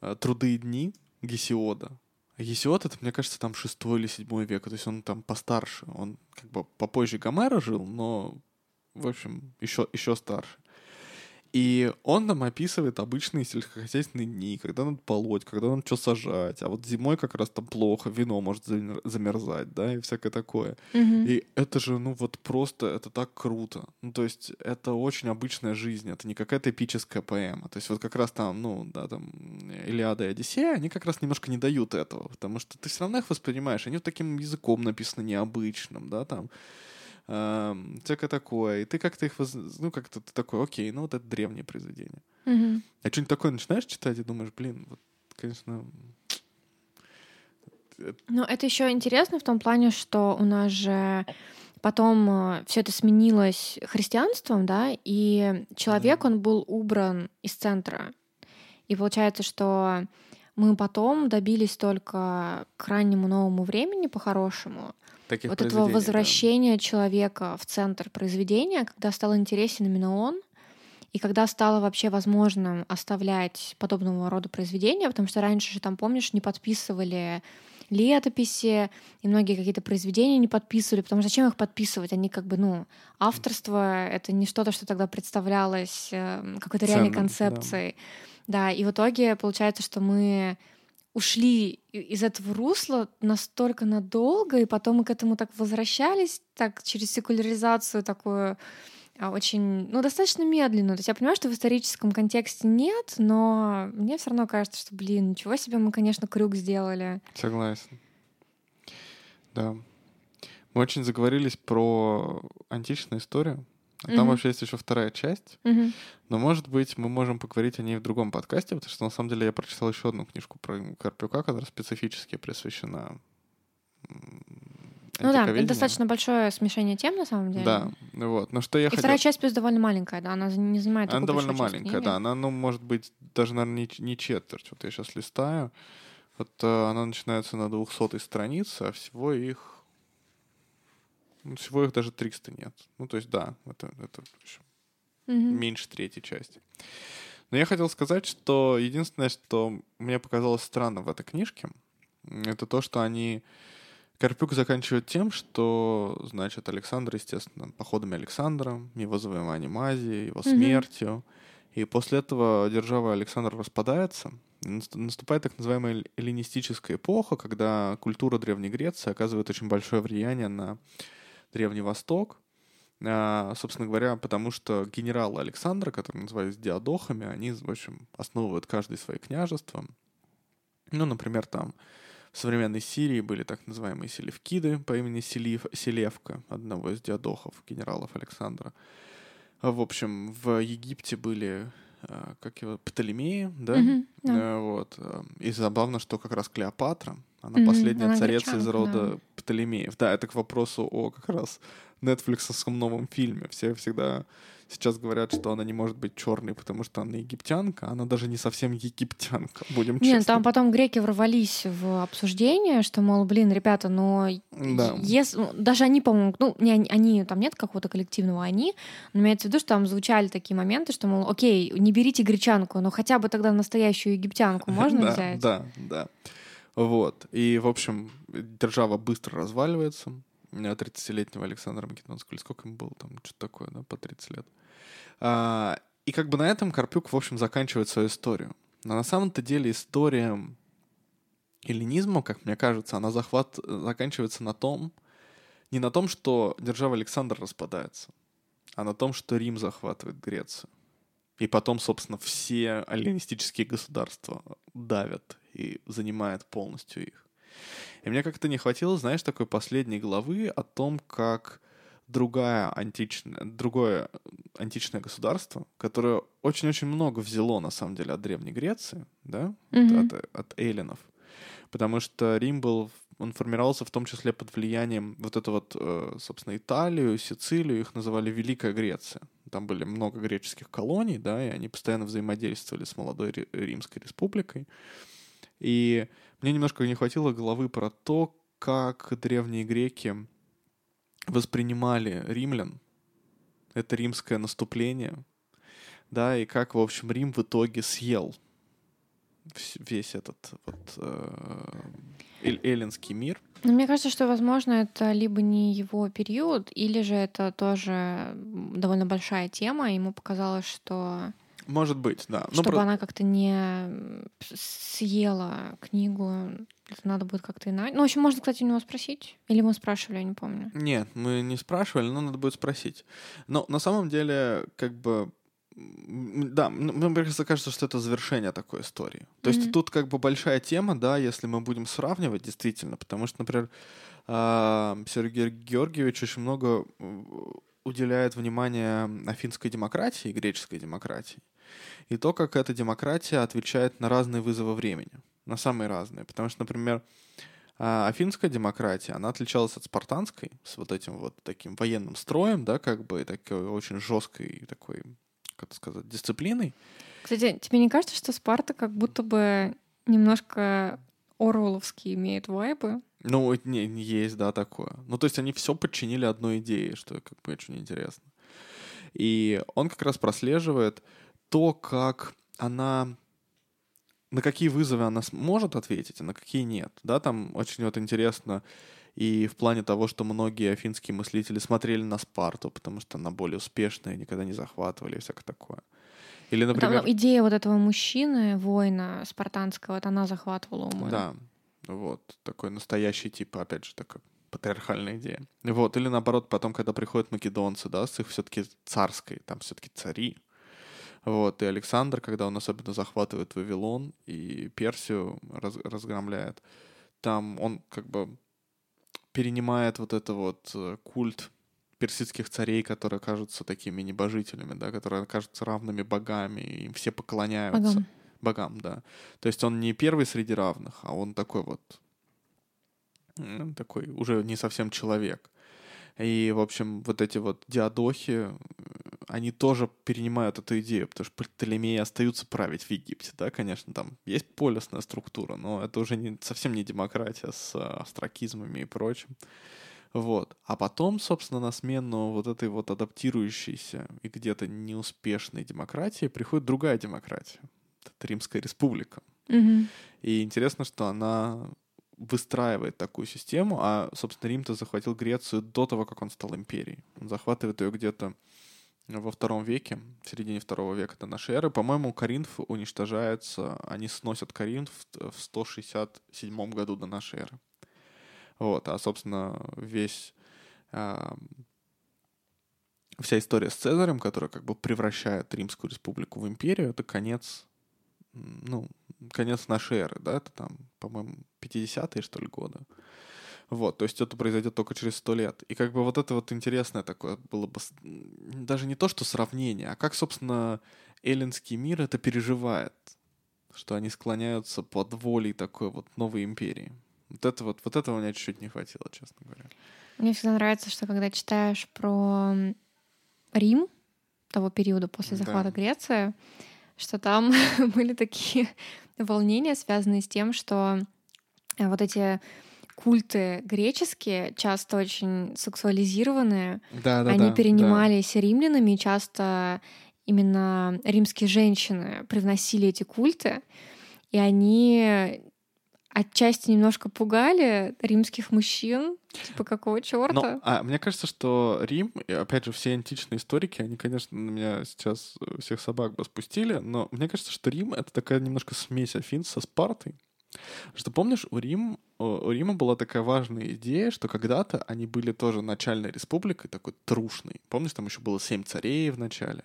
э, «Труды и дни» Гесиода. Гесиод — это, мне кажется, там шестой или седьмой век, то есть он там постарше. Он как бы попозже Гомера жил, но, в общем, еще, еще старше. И он там описывает обычные сельскохозяйственные дни, когда надо полоть, когда надо что сажать. А вот зимой как раз там плохо, вино может замер- замерзать, да, и всякое такое. Мгм. И это же, ну вот просто, это так круто. Ну то есть это очень обычная жизнь, это не какая-то эпическая поэма. То есть вот как раз там, ну да, там Илиада и Одиссея, они как раз немножко не дают этого, потому что ты все равно их воспринимаешь, они вот таким языком написаны необычным, да, там. Эм, всякое такое. И ты как-то их, воз... ну, как-то ты такой, окей, ну, вот это древнее произведение. Мгм. А что-нибудь такое начинаешь читать и думаешь, блин, вот, конечно, Ну, это еще интересно в том плане, что у нас же потом все это сменилось христианством, да, и человек, он был убран из центра. И получается, что мы потом добились только к раннему новому времени по-хорошему. Таких Вот этого произведений, да. возвращения человека в центр произведения, когда стал интересен именно он, и когда стало вообще возможным оставлять подобного рода произведения, потому что раньше же там, помнишь, не подписывали летописи, и многие какие-то произведения не подписывали, потому что зачем их подписывать? Они как бы, ну, авторство — это не что-то, что тогда представлялось э, какой-то реальной Ценным, да. концепцией. Да, и в итоге получается, что мы ушли из этого русла настолько надолго, и потом мы к этому так возвращались, так через секуляризацию такую а, очень, ну, достаточно медленно. То есть я понимаю, что в историческом контексте нет, но мне все равно кажется, что, блин, ничего себе мы, конечно, крюк сделали. Согласен. Да. Мы очень заговорились про античную историю. А там Мгм. вообще есть еще вторая часть. Мгм. Но, может быть, мы можем поговорить о ней в другом подкасте, потому что, на самом деле, я прочитал еще одну книжку про Карпюка, которая специфически посвящена м, Ну да, это достаточно большое смешение тем, на самом деле. Да, вот. Но что я И хотел... вторая часть плюс довольно маленькая, да, она не занимает Она довольно маленькая, книги. да. Она, ну, может быть, даже, наверное, не, не четверть. Вот я сейчас листаю. Вот э, она начинается на 200 странице, а всего их... ну, всего их даже 300 нет. Ну, то есть, да, это, это Мгм. меньше третьей части. Но я хотел сказать, что единственное, что мне показалось странно в этой книжке, это то, что они... Карпюк заканчивает тем, что, значит, Александр, естественно, походами Александра, его завоеванием Азии, его смертью. И после этого держава Александра распадается. Наступает так называемая эллинистическая эпоха, когда культура Древней Греции оказывает очень большое влияние на Древний Восток. А, собственно говоря, потому что генералы Александра, которые назывались диадохами, они, в общем, основывают каждое свое княжество. Ну, например, там в современной Сирии были так называемые селевкиды по имени Селив, Селевка, одного из диадохов, генералов Александра. А, В общем, в Египте были, а, как его, Птолемеи, да? Мгм, да. Э, Вот. И забавно, что как раз Клеопатра, она Мгм, последняя она царица из рода да. Птолемеев. Да, это к вопросу о как раз нетфликсовском новом фильме. Все всегда сейчас говорят, что она не может быть черной, потому что она египтянка. Она даже не совсем египтянка, будем Нет, честны. там потом греки ворвались в обсуждение, что, мол, блин, ребята, но Да. если, ну, даже они, по-моему, ну, не они, они, там нет какого-то коллективного они, но имеется в виду, что там звучали такие моменты, что, мол, окей, не берите гречанку, но хотя бы тогда настоящую египтянку [laughs] можно да, взять? Да, да. Вот. И, в общем, держава быстро разваливается. У меня 30-летнего Александра Македонского, или сколько ему было там, что-то такое, да, по 30 лет. А, и как бы на этом Карпюк, в общем, заканчивает свою историю. Но на самом-то деле история эллинизма, как мне кажется, она захват... заканчивается на том, не на том, что держава Александра распадается, а на том, что Рим захватывает Грецию. И потом, собственно, все эллинистические государства давят и занимают полностью их. И мне как-то не хватило, знаешь, такой последней главы о том, как другая античная, другое античное государство, которое очень-очень много взяло, на самом деле, от Древней Греции, да, Мгм. от, от эллинов, потому что Рим был, он формировался в том числе под влиянием вот это вот, э, собственно, Италию, Сицилию, их называли Великая Греция. Там были много греческих колоний, да, и они постоянно взаимодействовали с молодой Ри- Римской республикой. И мне немножко не хватило головы про то, как древние греки воспринимали римлян, это римское наступление, да, и как, в общем, Рим в итоге съел весь этот вот э, эль- эллинский мир. Ну, мне кажется, что, возможно, это либо не его период, или же это тоже довольно большая тема, ему показалось, что Может быть, да. Ну, чтобы про- она как-то не съела книгу, это надо будет как-то иначе. Ну, в общем, можно, кстати, у него спросить. Или мы спрашивали, я не помню. Нет, мы не спрашивали, но надо будет спросить. Но на самом деле, как бы, да, мне просто кажется, что это завершение такой истории. То есть тут как бы большая тема, да, если мы будем сравнивать, действительно, потому что, например, а, Сергей Георгиевич очень много уделяет внимание афинской демократии, греческой демократии, и то, как эта демократия отвечает на разные вызовы времени, на самые разные. Потому что, например, а афинская демократия, она отличалась от спартанской с вот этим вот таким военным строем, да, как бы такой очень жесткой такой, как сказать, дисциплиной. Кстати, тебе не кажется, что Спарта как будто бы немножко Орвеловские имеет вайбы? Ну, не, есть, да, такое. Ну, то есть они все подчинили одной идее, что как бы очень интересно. И он как раз прослеживает то, как она на какие вызовы она может ответить, а на какие нет. Да, там очень вот интересно и в плане того, что многие афинские мыслители смотрели на Спарту, потому что она более успешная, никогда не захватывали и всякое такое. Или, например... Там идея вот этого мужчины, воина спартанского, вот она захватывала умы. Да, вот. Такой настоящий, типа, опять же, такой патриархальная идея. Вот. Или наоборот, потом, когда приходят македонцы, да, с их все-таки царской, там все-таки цари, вот, и Александр, когда он особенно захватывает Вавилон и Персию раз, разгромляет, там он как бы перенимает вот это вот э, культ персидских царей, которые кажутся такими небожителями, да, которые кажутся равными богами, и им все поклоняются. Богам. Богам, да. То есть он не первый среди равных, а он такой вот такой уже не совсем человек. И, в общем, вот эти вот диадохи, они тоже перенимают эту идею, потому что Птолемеи остаются править в Египте, да, конечно, там есть полисная структура, но это уже не, совсем не демократия с астракизмами и прочим. Вот. А потом, собственно, на смену вот этой вот адаптирующейся и где-то неуспешной демократии приходит другая демократия. Это Римская республика. Угу. И интересно, что она выстраивает такую систему, а, собственно, Рим-то захватил Грецию до того, как он стал империей. Он захватывает ее где-то во втором веке, в середине второго века до нашей эры. По-моему, Коринф уничтожается, они сносят Коринф в 167 году до нашей эры. Вот, а, собственно, весь э, вся история с Цезарем, которая как бы превращает Римскую республику в империю, это конец, ну, конец нашей эры, да, это там, по-моему, 50-е, что ли, годы. Вот, то есть это произойдет только через сто лет. И как бы вот это вот интересное такое было бы даже не то, что сравнение, а как, собственно, эллинский мир это переживает, что они склоняются под волей такой вот новой империи. Вот это вот, вот этого мне чуть-чуть не хватило, честно говоря. Мне всегда нравится, что когда читаешь про Рим того периода после захвата да. Греции, что там [laughs] были такие волнения, связанные с тем, что э, вот эти культы греческие, часто очень сексуализированные, да, да, они да, перенимались да. римлянами, и часто именно римские женщины привносили эти культы, и они отчасти немножко пугали римских мужчин, типа какого черта? Но, а, мне кажется, что Рим, опять же, все античные историки, они, конечно, на меня сейчас всех собак бы спустили, но мне кажется, что Рим — это такая немножко смесь Афин со Спартой. Что помнишь, у, Рим, у Рима была такая важная идея, что когда-то они были тоже начальной республикой, такой трушной. Помнишь, там еще было семь царей в начале?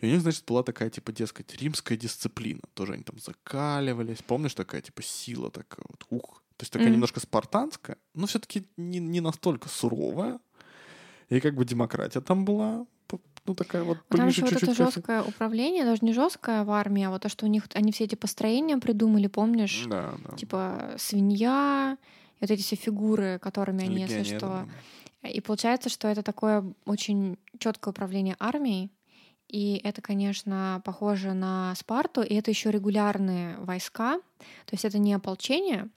И у них, значит, была такая, типа, дескать, римская дисциплина. Тоже они там закаливались. Помнишь, такая, типа, сила такая вот, ух. То есть такая mm-hmm. немножко спартанская, но все-таки не, не настолько суровая. И как бы демократия там была, ну, такая вот Там еще вот это жесткое управление, даже не жесткое в армии, а вот то, что у них они все эти построения придумали, помнишь? Да, да. Типа свинья, вот эти все фигуры, которыми они, если что. Да. И получается, что это такое очень четкое управление армией. И это, конечно, похоже на Спарту, и это еще регулярные войска. То есть это не ополчение,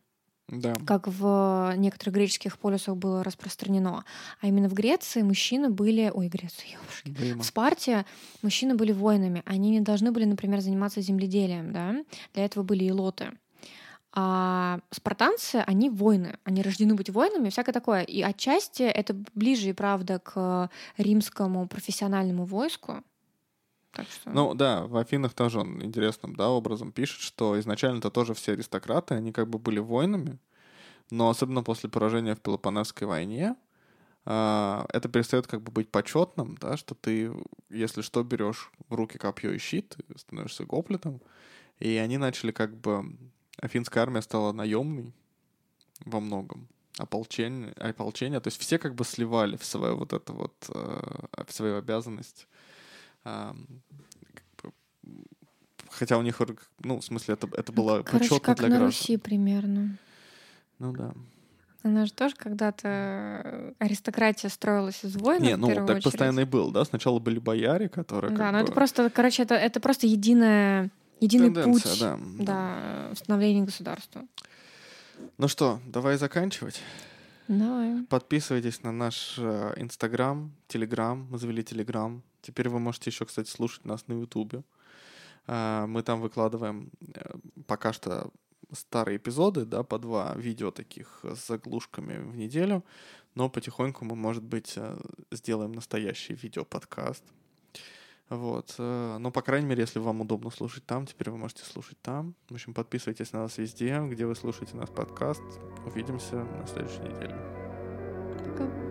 да. как в некоторых греческих полюсах было распространено. А именно в Греции мужчины были... Ой, Греция, ёбушки. В Спарте мужчины были воинами. Они не должны были, например, заниматься земледелием. Да? Для этого были и лоты. А спартанцы, они воины, они рождены быть воинами, всякое такое. И отчасти это ближе и правда к римскому профессиональному войску, так что... Ну да, в Афинах тоже он интересным да, образом пишет, что изначально-то тоже все аристократы, они как бы были воинами, но особенно после поражения в Пелопонесской войне а, это перестает как бы быть почетным, да, что ты, если что, берешь в руки копье и щит, становишься гоплитом. И они начали как бы... Афинская армия стала наемной во многом. Ополчение, ополчение. То есть все как бы сливали в свою вот это вот, э, в свою обязанность. Э, хотя у них, ну, в смысле, это, это было Короче, почетно как для на граждан. Руси примерно. Ну да. Она же тоже когда-то аристократия строилась из воинов Не, ну так очередь. постоянно и был, да? Сначала были бояре, которые Да, но бы... это просто, короче, это, это просто единая, единый Тенденция, путь да. да, становления государства. Ну что, давай заканчивать. Давай. Подписывайтесь на наш э, Инстаграм, Телеграм. Мы завели Телеграм. Теперь вы можете еще, кстати, слушать нас на Ютубе. Э, Мы там выкладываем э, пока что старые эпизоды, да, по два видео таких с заглушками в неделю. Но потихоньку мы, может быть, э, сделаем настоящий видеоподкаст. Вот. э, Но, по крайней мере, если вам удобно слушать там, теперь вы можете слушать там. В общем, подписывайтесь на нас везде, где вы слушаете наш подкаст. Увидимся на следующей неделе. Пока.